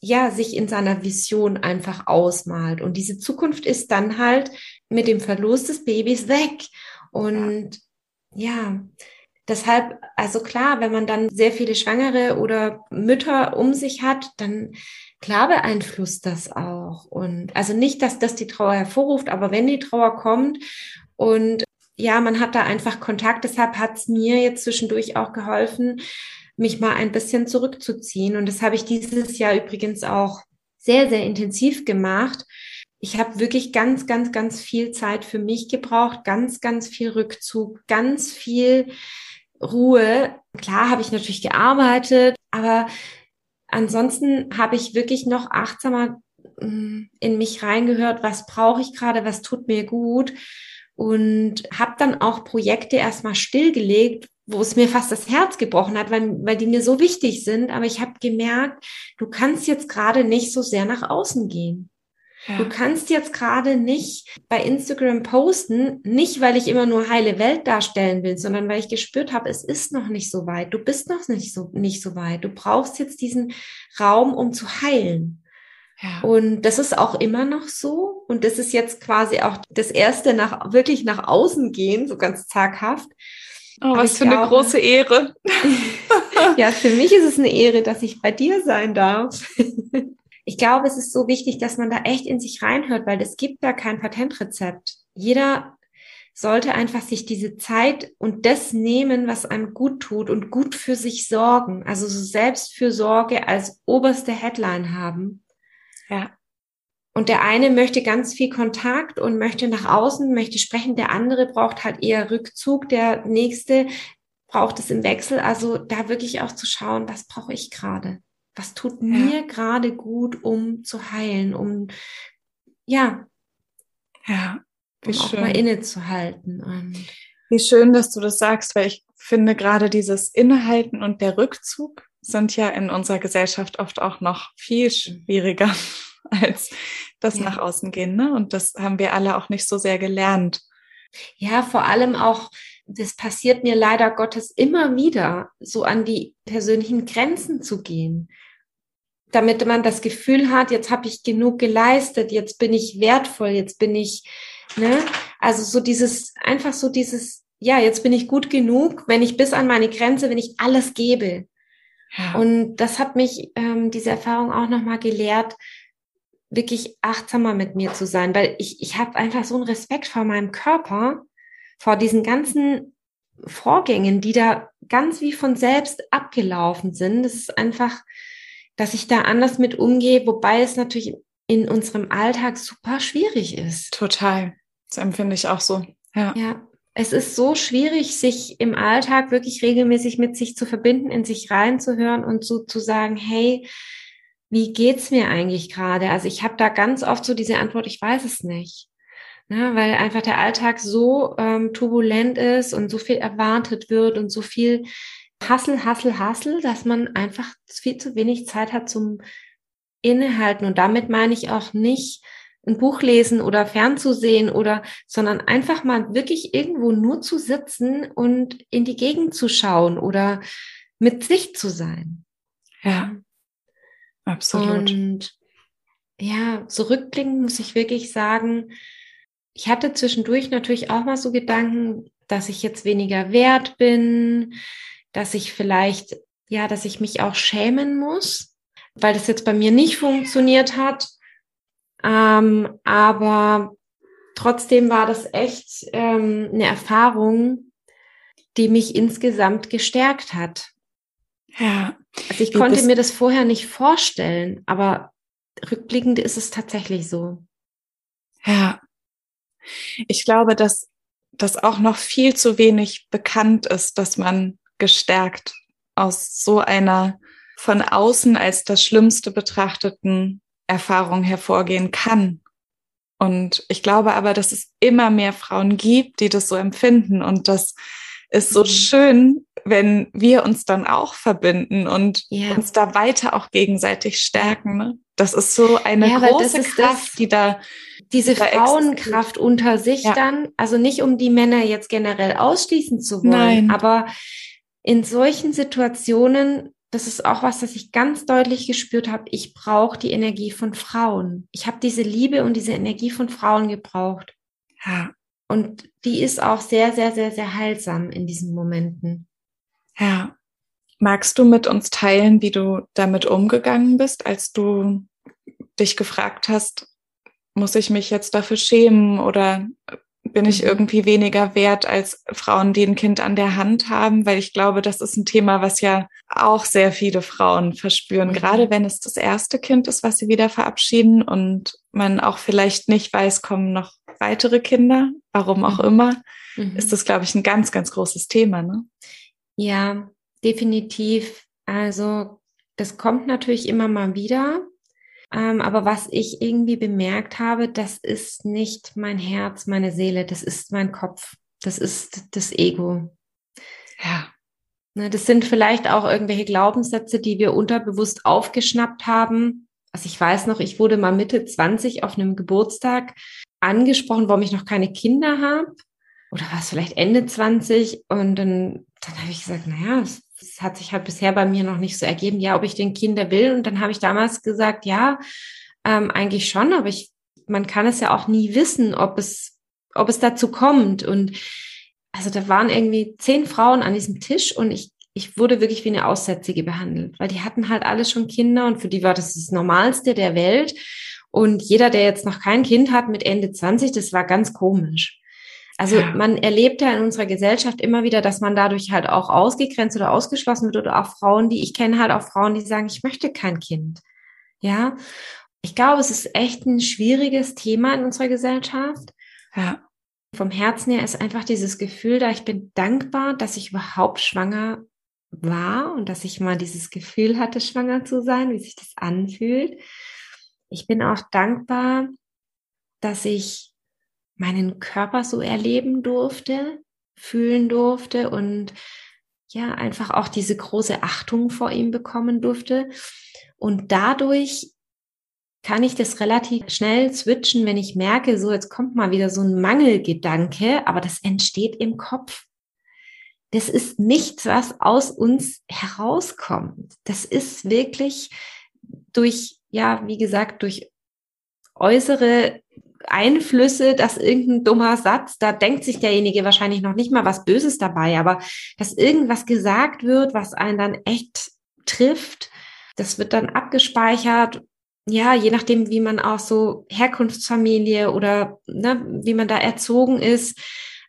ja sich in seiner Vision einfach ausmalt. Und diese Zukunft ist dann halt mit dem Verlust des Babys weg. Und ja, ja deshalb, also klar, wenn man dann sehr viele Schwangere oder Mütter um sich hat, dann klar beeinflusst das auch. Und also nicht, dass das die Trauer hervorruft, aber wenn die Trauer kommt und ja, man hat da einfach Kontakt. Deshalb hat es mir jetzt zwischendurch auch geholfen, mich mal ein bisschen zurückzuziehen. Und das habe ich dieses Jahr übrigens auch sehr, sehr intensiv gemacht. Ich habe wirklich ganz, ganz, ganz viel Zeit für mich gebraucht, ganz, ganz viel Rückzug, ganz viel Ruhe. Klar habe ich natürlich gearbeitet, aber ansonsten habe ich wirklich noch achtsamer mm, in mich reingehört, was brauche ich gerade, was tut mir gut und habe dann auch Projekte erstmal stillgelegt, wo es mir fast das Herz gebrochen hat, weil, weil die mir so wichtig sind. Aber ich habe gemerkt, du kannst jetzt gerade nicht so sehr nach außen gehen. Ja. Du kannst jetzt gerade nicht bei Instagram posten, nicht weil ich immer nur heile Welt darstellen will, sondern weil ich gespürt habe, es ist noch nicht so weit. Du bist noch nicht so, nicht so weit. Du brauchst jetzt diesen Raum, um zu heilen. Ja. Und das ist auch immer noch so. Und das ist jetzt quasi auch das erste nach, wirklich nach außen gehen, so ganz zaghaft. Oh, was für eine große Ehre. [laughs] ja, für mich ist es eine Ehre, dass ich bei dir sein darf. [laughs] ich glaube, es ist so wichtig, dass man da echt in sich reinhört, weil es gibt da kein Patentrezept. Jeder sollte einfach sich diese Zeit und das nehmen, was einem gut tut und gut für sich sorgen. Also so Selbstfürsorge als oberste Headline haben. Ja. Und der eine möchte ganz viel Kontakt und möchte nach außen, möchte sprechen. Der andere braucht halt eher Rückzug. Der nächste braucht es im Wechsel. Also da wirklich auch zu schauen, was brauche ich gerade? Was tut ja. mir gerade gut, um zu heilen, um, ja. Ja. Wie um schön. auch mal innezuhalten. Und wie schön, dass du das sagst, weil ich finde gerade dieses Innehalten und der Rückzug sind ja in unserer Gesellschaft oft auch noch viel mhm. schwieriger [laughs] als das ja. nach außen gehen. Ne? Und das haben wir alle auch nicht so sehr gelernt. Ja, vor allem auch, das passiert mir leider Gottes immer wieder, so an die persönlichen Grenzen zu gehen. Damit man das Gefühl hat, jetzt habe ich genug geleistet, jetzt bin ich wertvoll, jetzt bin ich, ne? Also so dieses, einfach so dieses, ja, jetzt bin ich gut genug, wenn ich bis an meine Grenze, wenn ich alles gebe. Ja. Und das hat mich ähm, diese Erfahrung auch nochmal gelehrt, wirklich achtsamer mit mir zu sein, weil ich, ich habe einfach so einen Respekt vor meinem Körper, vor diesen ganzen Vorgängen, die da ganz wie von selbst abgelaufen sind. Das ist einfach, dass ich da anders mit umgehe, wobei es natürlich in unserem Alltag super schwierig ist. Total. Das empfinde ich auch so. Ja. Ja es ist so schwierig, sich im Alltag wirklich regelmäßig mit sich zu verbinden, in sich reinzuhören und so zu sagen, hey, wie geht's mir eigentlich gerade? Also ich habe da ganz oft so diese Antwort, ich weiß es nicht. Ne, weil einfach der Alltag so ähm, turbulent ist und so viel erwartet wird und so viel Hassel, Hassel, Hassel, dass man einfach viel zu wenig Zeit hat zum Innehalten. Und damit meine ich auch nicht, ein Buch lesen oder fernzusehen oder, sondern einfach mal wirklich irgendwo nur zu sitzen und in die Gegend zu schauen oder mit sich zu sein. Ja, absolut. Und ja, zurückblickend muss ich wirklich sagen, ich hatte zwischendurch natürlich auch mal so Gedanken, dass ich jetzt weniger wert bin, dass ich vielleicht, ja, dass ich mich auch schämen muss, weil das jetzt bei mir nicht funktioniert hat. Ähm, aber trotzdem war das echt ähm, eine Erfahrung, die mich insgesamt gestärkt hat. Ja. Also ich konnte mir das vorher nicht vorstellen, aber rückblickend ist es tatsächlich so. Ja. Ich glaube, dass das auch noch viel zu wenig bekannt ist, dass man gestärkt aus so einer von außen als das Schlimmste betrachteten Erfahrung hervorgehen kann. Und ich glaube aber, dass es immer mehr Frauen gibt, die das so empfinden. Und das ist so mhm. schön, wenn wir uns dann auch verbinden und ja. uns da weiter auch gegenseitig stärken. Ne? Das ist so eine ja, große Kraft, das, die da diese die Frauenkraft unter sich ja. dann, also nicht um die Männer jetzt generell ausschließen zu wollen, Nein. aber in solchen Situationen das ist auch was, das ich ganz deutlich gespürt habe. Ich brauche die Energie von Frauen. Ich habe diese Liebe und diese Energie von Frauen gebraucht. Ja. Und die ist auch sehr, sehr, sehr, sehr heilsam in diesen Momenten. Ja. Magst du mit uns teilen, wie du damit umgegangen bist, als du dich gefragt hast, muss ich mich jetzt dafür schämen oder bin ich mhm. irgendwie weniger wert als Frauen, die ein Kind an der Hand haben, weil ich glaube, das ist ein Thema, was ja auch sehr viele Frauen verspüren, mhm. gerade wenn es das erste Kind ist, was sie wieder verabschieden und man auch vielleicht nicht weiß, kommen noch weitere Kinder, warum auch mhm. immer, mhm. ist das, glaube ich, ein ganz, ganz großes Thema. Ne? Ja, definitiv. Also das kommt natürlich immer mal wieder. Ähm, aber was ich irgendwie bemerkt habe, das ist nicht mein Herz, meine Seele, das ist mein Kopf, das ist das Ego. Ja. Ne, das sind vielleicht auch irgendwelche Glaubenssätze, die wir unterbewusst aufgeschnappt haben. Also ich weiß noch, ich wurde mal Mitte 20 auf einem Geburtstag angesprochen, warum ich noch keine Kinder habe. Oder war es vielleicht Ende 20? Und dann, dann habe ich gesagt, naja, es hat sich halt bisher bei mir noch nicht so ergeben, ja, ob ich den Kinder will. Und dann habe ich damals gesagt, ja, ähm, eigentlich schon, aber ich, man kann es ja auch nie wissen, ob es, ob es dazu kommt. Und also da waren irgendwie zehn Frauen an diesem Tisch und ich, ich wurde wirklich wie eine Aussätzige behandelt, weil die hatten halt alle schon Kinder und für die war das das Normalste der Welt. Und jeder, der jetzt noch kein Kind hat mit Ende 20, das war ganz komisch. Also man erlebt ja in unserer Gesellschaft immer wieder, dass man dadurch halt auch ausgegrenzt oder ausgeschlossen wird oder auch Frauen, die ich kenne halt auch Frauen, die sagen, ich möchte kein Kind. Ja. Ich glaube, es ist echt ein schwieriges Thema in unserer Gesellschaft. Ja. Vom Herzen her ist einfach dieses Gefühl da, ich bin dankbar, dass ich überhaupt schwanger war und dass ich mal dieses Gefühl hatte, schwanger zu sein, wie sich das anfühlt. Ich bin auch dankbar, dass ich meinen Körper so erleben durfte, fühlen durfte und ja, einfach auch diese große Achtung vor ihm bekommen durfte. Und dadurch kann ich das relativ schnell switchen, wenn ich merke, so jetzt kommt mal wieder so ein Mangelgedanke, aber das entsteht im Kopf. Das ist nichts, was aus uns herauskommt. Das ist wirklich durch, ja, wie gesagt, durch äußere Einflüsse, dass irgendein dummer Satz, da denkt sich derjenige wahrscheinlich noch nicht mal was Böses dabei, aber dass irgendwas gesagt wird, was einen dann echt trifft, das wird dann abgespeichert. Ja, je nachdem, wie man auch so Herkunftsfamilie oder ne, wie man da erzogen ist,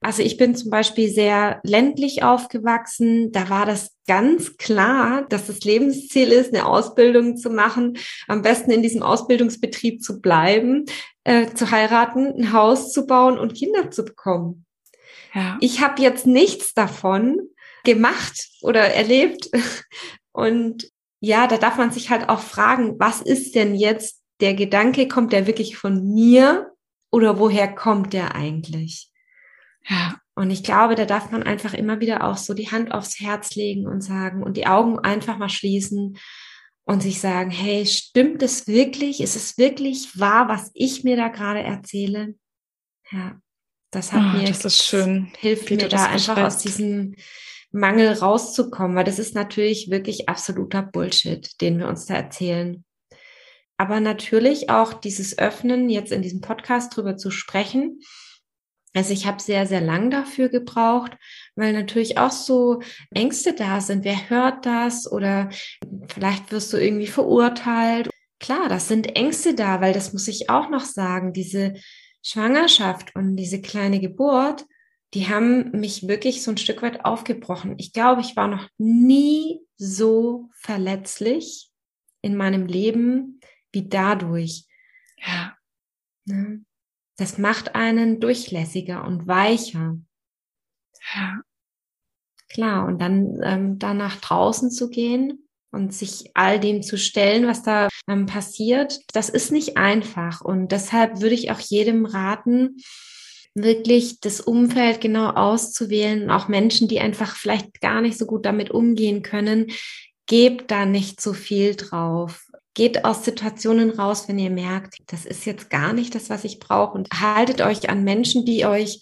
also ich bin zum Beispiel sehr ländlich aufgewachsen. Da war das ganz klar, dass das Lebensziel ist, eine Ausbildung zu machen, am besten in diesem Ausbildungsbetrieb zu bleiben, äh, zu heiraten, ein Haus zu bauen und Kinder zu bekommen. Ja. Ich habe jetzt nichts davon gemacht oder erlebt. [laughs] Und ja, da darf man sich halt auch fragen, was ist denn jetzt der Gedanke, kommt der wirklich von mir oder woher kommt der eigentlich? Ja. Und ich glaube, da darf man einfach immer wieder auch so die Hand aufs Herz legen und sagen und die Augen einfach mal schließen und sich sagen, hey, stimmt es wirklich? Ist es wirklich wahr, was ich mir da gerade erzähle? Ja, das hat oh, mir, das ist schön, hilft mir da einfach aus diesem Mangel rauszukommen, weil das ist natürlich wirklich absoluter Bullshit, den wir uns da erzählen. Aber natürlich auch dieses Öffnen, jetzt in diesem Podcast drüber zu sprechen, also ich habe sehr, sehr lang dafür gebraucht, weil natürlich auch so Ängste da sind. Wer hört das? Oder vielleicht wirst du irgendwie verurteilt. Klar, das sind Ängste da, weil das muss ich auch noch sagen. Diese Schwangerschaft und diese kleine Geburt, die haben mich wirklich so ein Stück weit aufgebrochen. Ich glaube, ich war noch nie so verletzlich in meinem Leben wie dadurch. Ja. Ne? Das macht einen durchlässiger und weicher. Ja. Klar, und dann ähm, da nach draußen zu gehen und sich all dem zu stellen, was da ähm, passiert, das ist nicht einfach. Und deshalb würde ich auch jedem raten, wirklich das Umfeld genau auszuwählen, auch Menschen, die einfach vielleicht gar nicht so gut damit umgehen können, gebt da nicht so viel drauf. Geht aus Situationen raus, wenn ihr merkt, das ist jetzt gar nicht das, was ich brauche und haltet euch an Menschen, die euch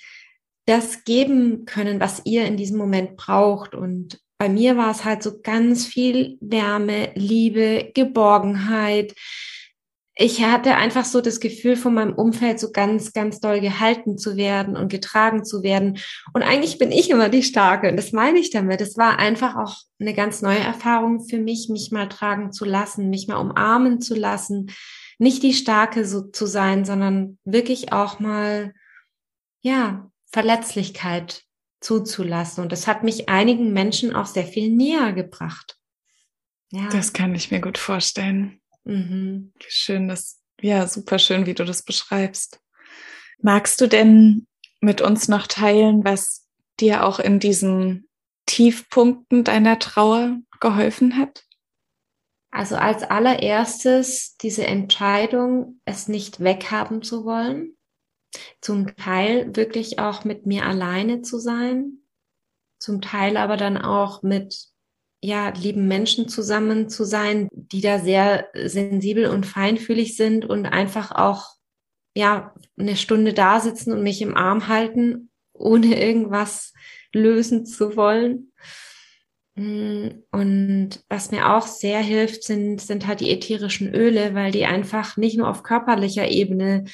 das geben können, was ihr in diesem Moment braucht. Und bei mir war es halt so ganz viel Wärme, Liebe, Geborgenheit, ich hatte einfach so das Gefühl, von meinem Umfeld so ganz, ganz doll gehalten zu werden und getragen zu werden. Und eigentlich bin ich immer die Starke. Und das meine ich damit. Es war einfach auch eine ganz neue Erfahrung für mich, mich mal tragen zu lassen, mich mal umarmen zu lassen. Nicht die Starke so zu sein, sondern wirklich auch mal, ja, Verletzlichkeit zuzulassen. Und das hat mich einigen Menschen auch sehr viel näher gebracht. Ja. Das kann ich mir gut vorstellen. Mhm. Schön, das, ja, super schön, wie du das beschreibst. Magst du denn mit uns noch teilen, was dir auch in diesen Tiefpunkten deiner Trauer geholfen hat? Also als allererstes diese Entscheidung, es nicht weghaben zu wollen, zum Teil wirklich auch mit mir alleine zu sein, zum Teil aber dann auch mit ja, lieben Menschen zusammen zu sein, die da sehr sensibel und feinfühlig sind und einfach auch, ja, eine Stunde da sitzen und mich im Arm halten, ohne irgendwas lösen zu wollen. Mm, und was mir auch sehr hilft, sind, sind halt die ätherischen Öle, weil die einfach nicht nur auf körperlicher Ebene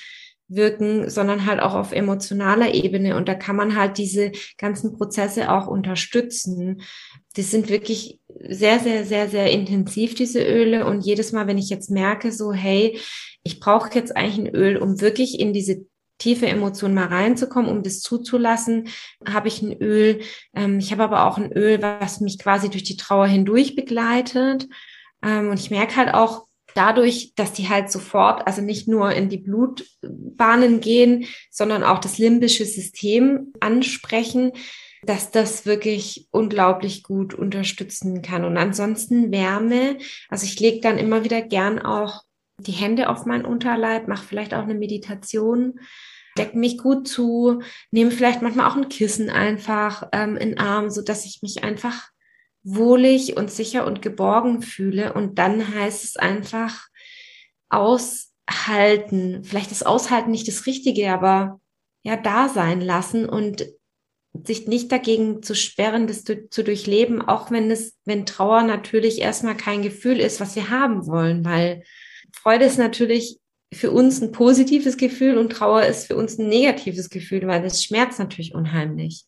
wirken, sondern halt auch auf emotionaler Ebene. Und da kann man halt diese ganzen Prozesse auch unterstützen. Die sind wirklich sehr, sehr, sehr, sehr intensiv, diese Öle. Und jedes Mal, wenn ich jetzt merke, so, hey, ich brauche jetzt eigentlich ein Öl, um wirklich in diese tiefe Emotion mal reinzukommen, um das zuzulassen, habe ich ein Öl. Ähm, ich habe aber auch ein Öl, was mich quasi durch die Trauer hindurch begleitet. Ähm, und ich merke halt auch, dadurch, dass die halt sofort, also nicht nur in die Blutbahnen gehen, sondern auch das limbische System ansprechen, dass das wirklich unglaublich gut unterstützen kann. Und ansonsten Wärme, also ich lege dann immer wieder gern auch die Hände auf meinen Unterleib, mache vielleicht auch eine Meditation, decke mich gut zu, nehme vielleicht manchmal auch ein Kissen einfach ähm, in den Arm, so dass ich mich einfach wohlig und sicher und geborgen fühle. Und dann heißt es einfach aushalten. Vielleicht ist aushalten nicht das Richtige, aber ja, da sein lassen und sich nicht dagegen zu sperren, das zu, zu durchleben, auch wenn es, wenn Trauer natürlich erstmal kein Gefühl ist, was wir haben wollen, weil Freude ist natürlich für uns ein positives Gefühl und Trauer ist für uns ein negatives Gefühl, weil das schmerzt natürlich unheimlich.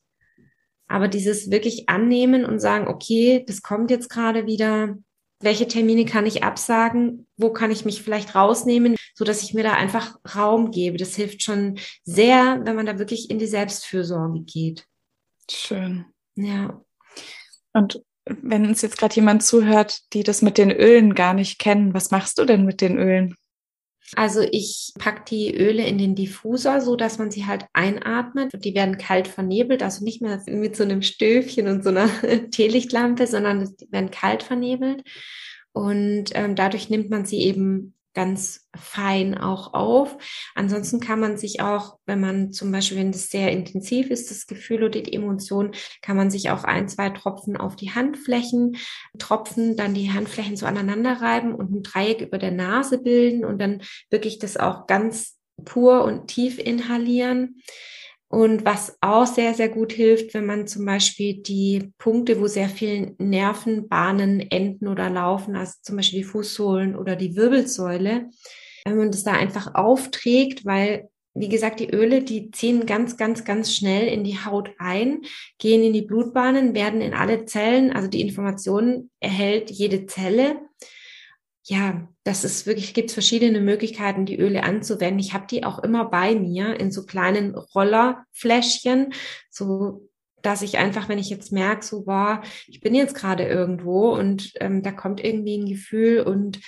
Aber dieses wirklich annehmen und sagen, okay, das kommt jetzt gerade wieder. Welche Termine kann ich absagen? Wo kann ich mich vielleicht rausnehmen, so dass ich mir da einfach Raum gebe? Das hilft schon sehr, wenn man da wirklich in die Selbstfürsorge geht. Schön. Ja. Und wenn uns jetzt gerade jemand zuhört, die das mit den Ölen gar nicht kennen, was machst du denn mit den Ölen? Also ich pack die Öle in den Diffuser, so dass man sie halt einatmet. Die werden kalt vernebelt, also nicht mehr mit so einem Stöfchen und so einer [laughs] Teelichtlampe, sondern die werden kalt vernebelt. Und ähm, dadurch nimmt man sie eben ganz fein auch auf. Ansonsten kann man sich auch, wenn man zum Beispiel, wenn das sehr intensiv ist, das Gefühl oder die Emotion, kann man sich auch ein, zwei Tropfen auf die Handflächen tropfen, dann die Handflächen so aneinander reiben und ein Dreieck über der Nase bilden und dann wirklich das auch ganz pur und tief inhalieren. Und was auch sehr, sehr gut hilft, wenn man zum Beispiel die Punkte, wo sehr viele Nervenbahnen enden oder laufen, also zum Beispiel die Fußsohlen oder die Wirbelsäule, wenn man das da einfach aufträgt, weil, wie gesagt, die Öle, die ziehen ganz, ganz, ganz schnell in die Haut ein, gehen in die Blutbahnen, werden in alle Zellen, also die Informationen erhält jede Zelle. Ja, das ist wirklich, gibt es verschiedene Möglichkeiten, die Öle anzuwenden. Ich habe die auch immer bei mir in so kleinen Rollerfläschchen, so dass ich einfach, wenn ich jetzt merke, so war, ich bin jetzt gerade irgendwo und ähm, da kommt irgendwie ein Gefühl und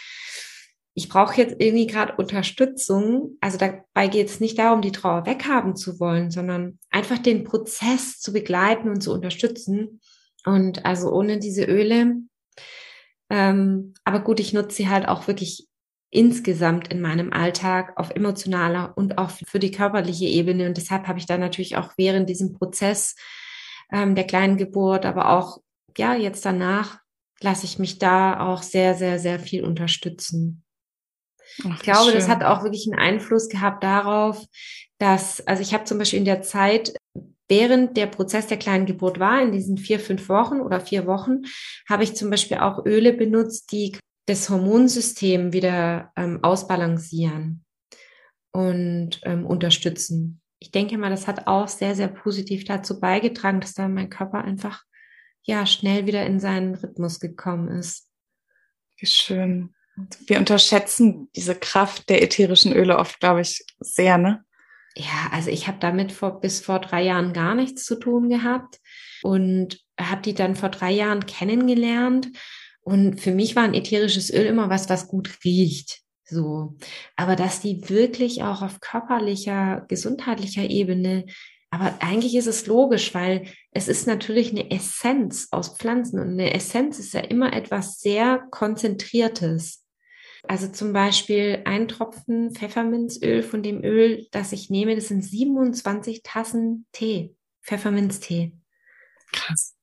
ich brauche jetzt irgendwie gerade Unterstützung. Also dabei geht es nicht darum, die Trauer weghaben zu wollen, sondern einfach den Prozess zu begleiten und zu unterstützen. Und also ohne diese Öle. Ähm, aber gut, ich nutze sie halt auch wirklich insgesamt in meinem Alltag auf emotionaler und auch für die körperliche Ebene. Und deshalb habe ich dann natürlich auch während diesem Prozess ähm, der kleinen Geburt, aber auch ja jetzt danach lasse ich mich da auch sehr, sehr, sehr viel unterstützen. Ach, ich glaube, das hat auch wirklich einen Einfluss gehabt darauf, dass, also ich habe zum Beispiel in der Zeit, während der Prozess der kleinen Geburt war, in diesen vier, fünf Wochen oder vier Wochen, habe ich zum Beispiel auch Öle benutzt, die das Hormonsystem wieder ähm, ausbalancieren und ähm, unterstützen. Ich denke mal, das hat auch sehr, sehr positiv dazu beigetragen, dass da mein Körper einfach ja schnell wieder in seinen Rhythmus gekommen ist. Wie schön. Wir unterschätzen diese Kraft der ätherischen Öle oft, glaube ich, sehr, ne? Ja, also ich habe damit vor, bis vor drei Jahren gar nichts zu tun gehabt und habe die dann vor drei Jahren kennengelernt. Und für mich war ein ätherisches Öl immer was, was gut riecht. So. Aber dass die wirklich auch auf körperlicher, gesundheitlicher Ebene aber eigentlich ist es logisch, weil es ist natürlich eine Essenz aus Pflanzen und eine Essenz ist ja immer etwas sehr Konzentriertes. Also zum Beispiel ein Tropfen Pfefferminzöl von dem Öl, das ich nehme, das sind 27 Tassen Tee, Pfefferminztee. Krass.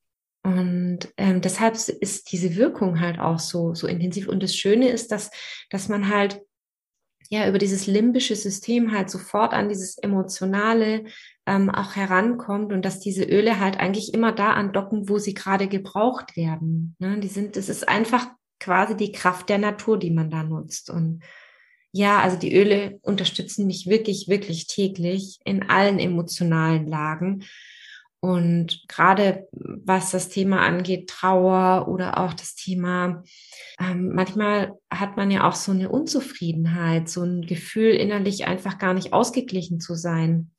Und ähm, deshalb ist diese Wirkung halt auch so, so intensiv. Und das Schöne ist, dass, dass man halt ja über dieses limbische System halt sofort an dieses emotionale ähm, auch herankommt und dass diese Öle halt eigentlich immer da andocken, wo sie gerade gebraucht werden. Ne? Die sind, es ist einfach quasi die Kraft der Natur, die man da nutzt. Und ja, also die Öle unterstützen mich wirklich, wirklich täglich in allen emotionalen Lagen. Und gerade was das Thema angeht, Trauer oder auch das Thema, ähm, manchmal hat man ja auch so eine Unzufriedenheit, so ein Gefühl innerlich einfach gar nicht ausgeglichen zu sein.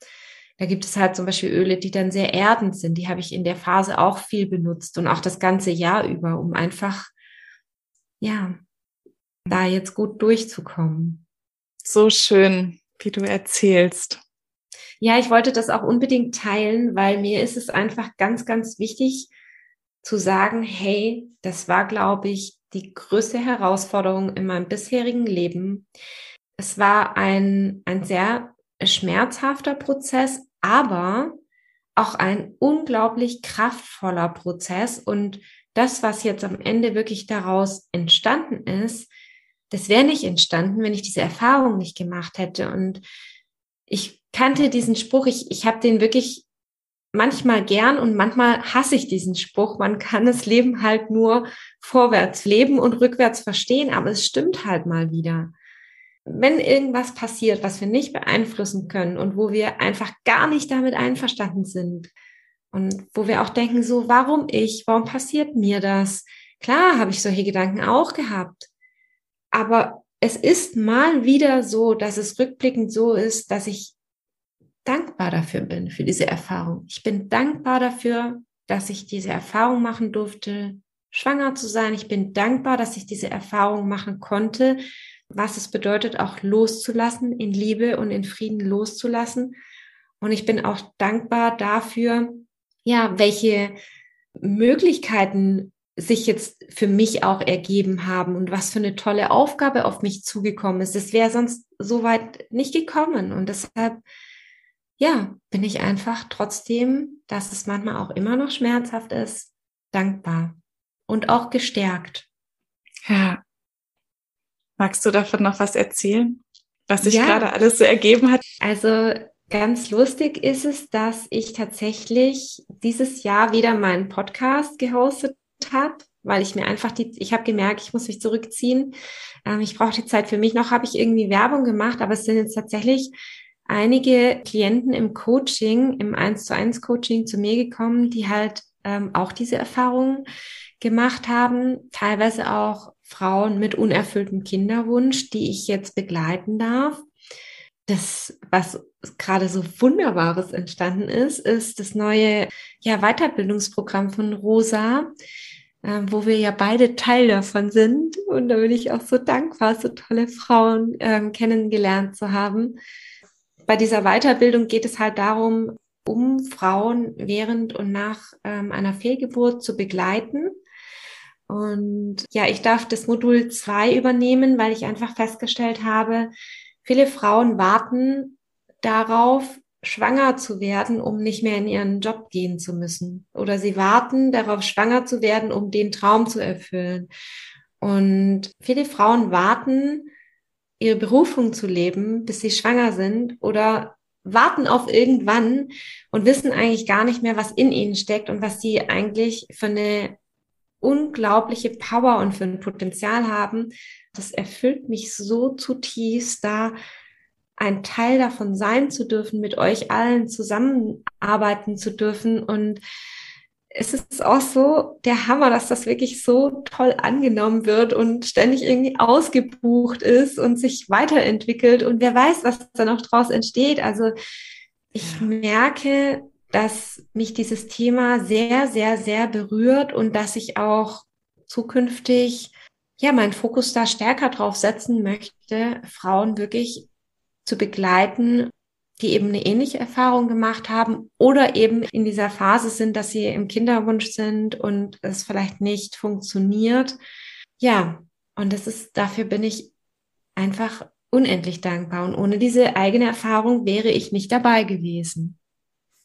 Da gibt es halt zum Beispiel Öle, die dann sehr erdend sind. Die habe ich in der Phase auch viel benutzt und auch das ganze Jahr über, um einfach ja, da jetzt gut durchzukommen. So schön, wie du erzählst. Ja, ich wollte das auch unbedingt teilen, weil mir ist es einfach ganz, ganz wichtig zu sagen, hey, das war, glaube ich, die größte Herausforderung in meinem bisherigen Leben. Es war ein, ein sehr schmerzhafter Prozess, aber auch ein unglaublich kraftvoller Prozess und das, was jetzt am Ende wirklich daraus entstanden ist, das wäre nicht entstanden, wenn ich diese Erfahrung nicht gemacht hätte. Und ich kannte diesen Spruch, ich, ich habe den wirklich manchmal gern und manchmal hasse ich diesen Spruch. Man kann das Leben halt nur vorwärts leben und rückwärts verstehen, aber es stimmt halt mal wieder. Wenn irgendwas passiert, was wir nicht beeinflussen können und wo wir einfach gar nicht damit einverstanden sind, und wo wir auch denken, so, warum ich? Warum passiert mir das? Klar habe ich solche Gedanken auch gehabt. Aber es ist mal wieder so, dass es rückblickend so ist, dass ich dankbar dafür bin, für diese Erfahrung. Ich bin dankbar dafür, dass ich diese Erfahrung machen durfte, schwanger zu sein. Ich bin dankbar, dass ich diese Erfahrung machen konnte, was es bedeutet, auch loszulassen, in Liebe und in Frieden loszulassen. Und ich bin auch dankbar dafür, ja, welche Möglichkeiten sich jetzt für mich auch ergeben haben und was für eine tolle Aufgabe auf mich zugekommen ist. Das wäre sonst so weit nicht gekommen. Und deshalb, ja, bin ich einfach trotzdem, dass es manchmal auch immer noch schmerzhaft ist, dankbar und auch gestärkt. Ja. Magst du davon noch was erzählen, was sich ja. gerade alles so ergeben hat? Also Ganz lustig ist es, dass ich tatsächlich dieses Jahr wieder meinen Podcast gehostet habe, weil ich mir einfach die, ich habe gemerkt, ich muss mich zurückziehen. Ähm, ich brauche die Zeit für mich. Noch habe ich irgendwie Werbung gemacht, aber es sind jetzt tatsächlich einige Klienten im Coaching, im 1 zu 1 Coaching zu mir gekommen, die halt ähm, auch diese Erfahrungen gemacht haben, teilweise auch Frauen mit unerfülltem Kinderwunsch, die ich jetzt begleiten darf das, was gerade so Wunderbares entstanden ist, ist das neue ja, Weiterbildungsprogramm von Rosa. äh, wo wir ja beide Teil davon sind. Und da bin ich auch so dankbar, so tolle Frauen ähm, kennengelernt zu haben. Bei dieser Weiterbildung geht es halt darum, um Frauen während und nach ähm, einer Fehlgeburt zu begleiten. Und ja, ich darf das Modul 2 übernehmen, weil ich einfach festgestellt habe, viele Frauen warten darauf, schwanger zu werden, um nicht mehr in ihren Job gehen zu müssen. Oder sie warten darauf, schwanger zu werden, um den Traum zu erfüllen. Und viele Frauen warten, ihre Berufung zu leben, bis sie schwanger sind oder warten auf irgendwann und wissen eigentlich gar nicht mehr, was in ihnen steckt und was sie eigentlich für eine unglaubliche Power und für ein Potenzial haben. Das erfüllt mich so zutiefst, da ein Teil davon sein zu dürfen, mit euch allen zusammenarbeiten zu dürfen. Und es ist auch so der Hammer, dass das wirklich so toll angenommen wird und ständig irgendwie ausgebucht ist und sich weiterentwickelt. Und wer weiß, was da noch draus entsteht. Also ich merke, dass mich dieses Thema sehr, sehr, sehr berührt und dass ich auch zukünftig ja meinen Fokus da stärker drauf setzen möchte, Frauen wirklich zu begleiten, die eben eine ähnliche Erfahrung gemacht haben oder eben in dieser Phase sind, dass sie im Kinderwunsch sind und es vielleicht nicht funktioniert. Ja, und das ist, dafür bin ich einfach unendlich dankbar. Und ohne diese eigene Erfahrung wäre ich nicht dabei gewesen.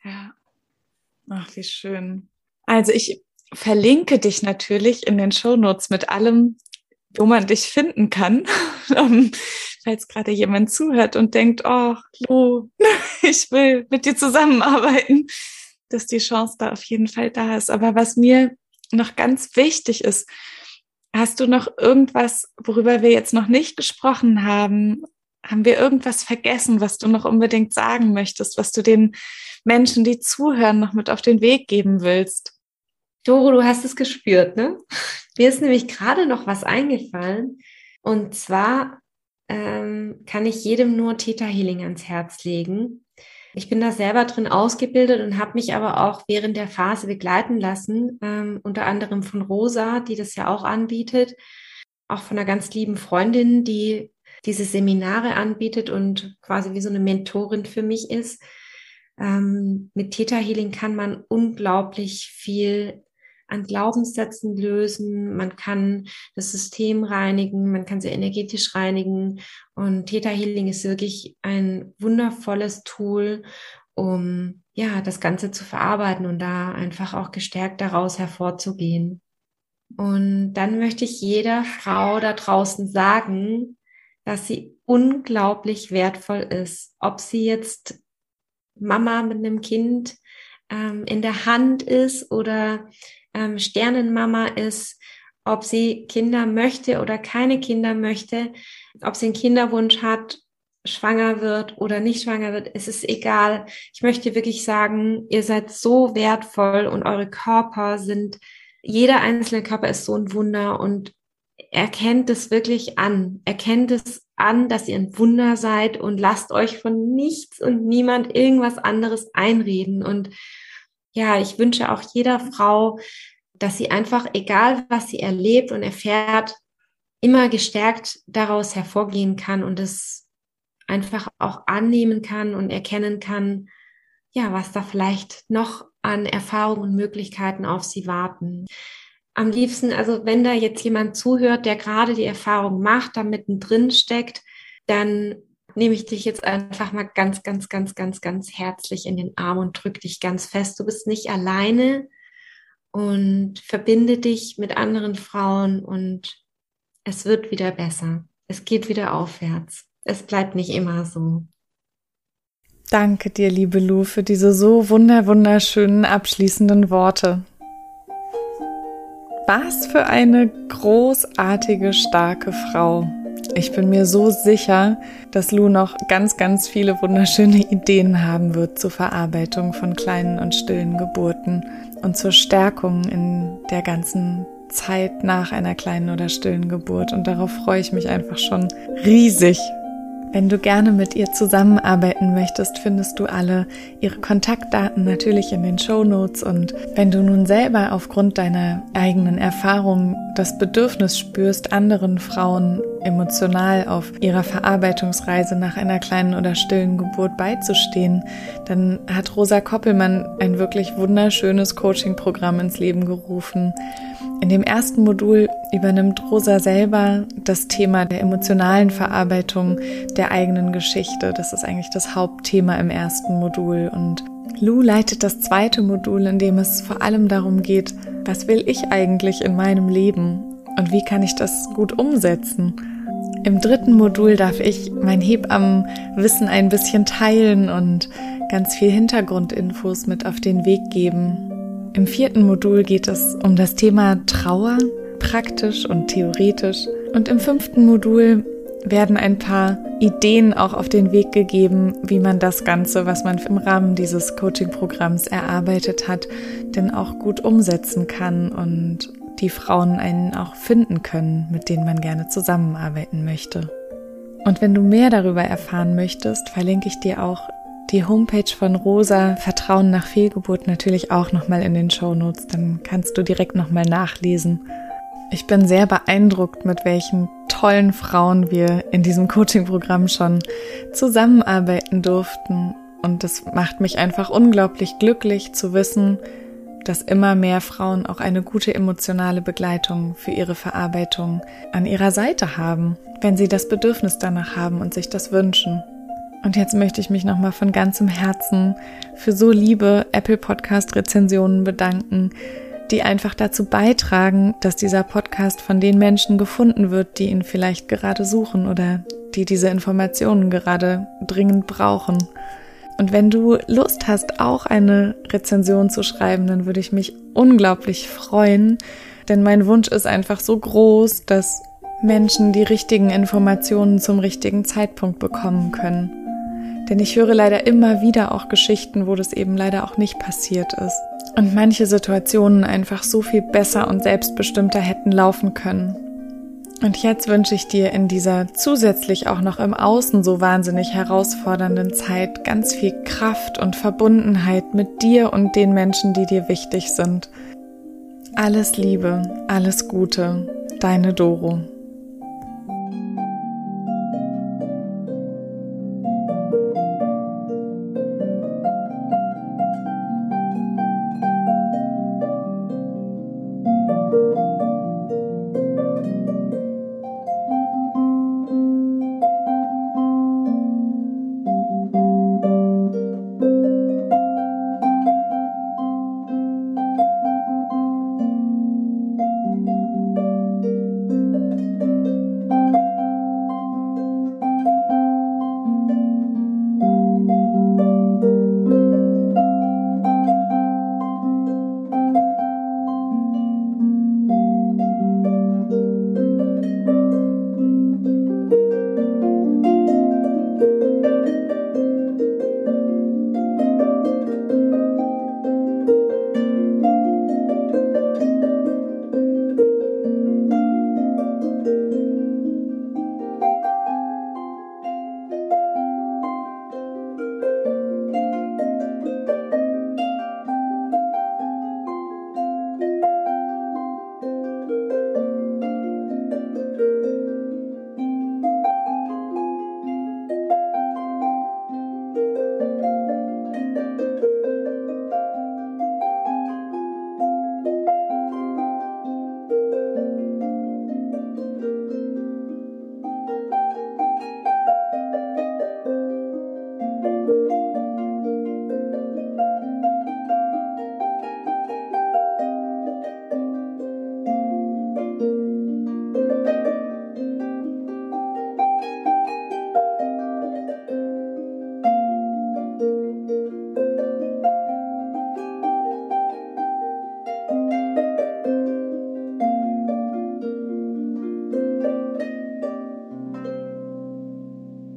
Ja. Ach, wie schön. Also ich verlinke dich natürlich in den Shownotes mit allem, wo man dich finden kann, [laughs] falls gerade jemand zuhört und denkt, oh, Lu, [laughs] ich will mit dir zusammenarbeiten, dass die Chance da auf jeden Fall da ist. Aber was mir noch ganz wichtig ist, hast du noch irgendwas, worüber wir jetzt noch nicht gesprochen haben? Haben wir irgendwas vergessen, was du noch unbedingt sagen möchtest, was du den Menschen, die zuhören, noch mit auf den Weg geben willst? Doro, du hast es gespürt, ne? Mir ist nämlich gerade noch was eingefallen. Und zwar ähm, kann ich jedem nur Theta Healing ans Herz legen. Ich bin da selber drin ausgebildet und habe mich aber auch während der Phase begleiten lassen, ähm, unter anderem von Rosa, die das ja auch anbietet, auch von einer ganz lieben Freundin, die diese Seminare anbietet und quasi wie so eine Mentorin für mich ist. Ähm, mit Theta Healing kann man unglaublich viel an Glaubenssätzen lösen, man kann das System reinigen, man kann sie energetisch reinigen und Theta Healing ist wirklich ein wundervolles Tool, um ja, das Ganze zu verarbeiten und da einfach auch gestärkt daraus hervorzugehen. Und dann möchte ich jeder Frau da draußen sagen, dass sie unglaublich wertvoll ist. Ob sie jetzt Mama mit einem Kind ähm, in der Hand ist oder ähm, Sternenmama ist, ob sie Kinder möchte oder keine Kinder möchte, ob sie einen Kinderwunsch hat, schwanger wird oder nicht schwanger wird, es ist egal. Ich möchte wirklich sagen, ihr seid so wertvoll und eure Körper sind, jeder einzelne Körper ist so ein Wunder und erkennt es wirklich an. Erkennt es an, dass ihr ein Wunder seid und lasst euch von nichts und niemand irgendwas anderes einreden. Und ja, ich wünsche auch jeder Frau, dass sie einfach, egal was sie erlebt und erfährt, immer gestärkt daraus hervorgehen kann und es einfach auch annehmen kann und erkennen kann, ja, was da vielleicht noch an Erfahrungen und Möglichkeiten auf sie warten. Am liebsten, also wenn da jetzt jemand zuhört, der gerade die Erfahrung macht, da mittendrin steckt, dann nehme ich dich jetzt einfach mal ganz, ganz, ganz, ganz, ganz herzlich in den Arm und drück dich ganz fest. Du bist nicht alleine und verbinde dich mit anderen Frauen und es wird wieder besser. Es geht wieder aufwärts. Es bleibt nicht immer so. Danke dir, liebe Lu, für diese so wunder wunderschönen abschließenden Worte. Was für eine großartige, starke Frau. Ich bin mir so sicher, dass Lu noch ganz, ganz viele wunderschöne Ideen haben wird zur Verarbeitung von kleinen und stillen Geburten und zur Stärkung in der ganzen Zeit nach einer kleinen oder stillen Geburt. Und darauf freue ich mich einfach schon riesig. Wenn du gerne mit ihr zusammenarbeiten möchtest, findest du alle ihre Kontaktdaten natürlich in den Show Notes. Und wenn du nun selber aufgrund deiner eigenen Erfahrungen das Bedürfnis spürst, anderen Frauen emotional auf ihrer Verarbeitungsreise nach einer kleinen oder stillen Geburt beizustehen, dann hat Rosa Koppelmann ein wirklich wunderschönes Coaching-Programm ins Leben gerufen. In dem ersten Modul übernimmt Rosa selber das Thema der emotionalen Verarbeitung der eigenen Geschichte. Das ist eigentlich das Hauptthema im ersten Modul. Und Lou leitet das zweite Modul, in dem es vor allem darum geht, was will ich eigentlich in meinem Leben und wie kann ich das gut umsetzen. Im dritten Modul darf ich mein Hebammenwissen ein bisschen teilen und ganz viel Hintergrundinfos mit auf den Weg geben. Im vierten Modul geht es um das Thema Trauer, praktisch und theoretisch. Und im fünften Modul werden ein paar Ideen auch auf den Weg gegeben, wie man das Ganze, was man im Rahmen dieses Coaching-Programms erarbeitet hat, denn auch gut umsetzen kann und die Frauen einen auch finden können, mit denen man gerne zusammenarbeiten möchte. Und wenn du mehr darüber erfahren möchtest, verlinke ich dir auch die Homepage von Rosa Vertrauen nach Fehlgeburt natürlich auch nochmal in den Show Notes. Dann kannst du direkt nochmal nachlesen. Ich bin sehr beeindruckt, mit welchen tollen Frauen wir in diesem Coaching-Programm schon zusammenarbeiten durften. Und es macht mich einfach unglaublich glücklich zu wissen, dass immer mehr Frauen auch eine gute emotionale Begleitung für ihre Verarbeitung an ihrer Seite haben, wenn sie das Bedürfnis danach haben und sich das wünschen. Und jetzt möchte ich mich nochmal von ganzem Herzen für so liebe Apple Podcast Rezensionen bedanken, die einfach dazu beitragen, dass dieser Podcast von den Menschen gefunden wird, die ihn vielleicht gerade suchen oder die diese Informationen gerade dringend brauchen. Und wenn du Lust hast, auch eine Rezension zu schreiben, dann würde ich mich unglaublich freuen, denn mein Wunsch ist einfach so groß, dass Menschen die richtigen Informationen zum richtigen Zeitpunkt bekommen können. Denn ich höre leider immer wieder auch Geschichten, wo das eben leider auch nicht passiert ist. Und manche Situationen einfach so viel besser und selbstbestimmter hätten laufen können. Und jetzt wünsche ich dir in dieser zusätzlich auch noch im Außen so wahnsinnig herausfordernden Zeit ganz viel Kraft und Verbundenheit mit dir und den Menschen, die dir wichtig sind. Alles Liebe, alles Gute, deine Doro.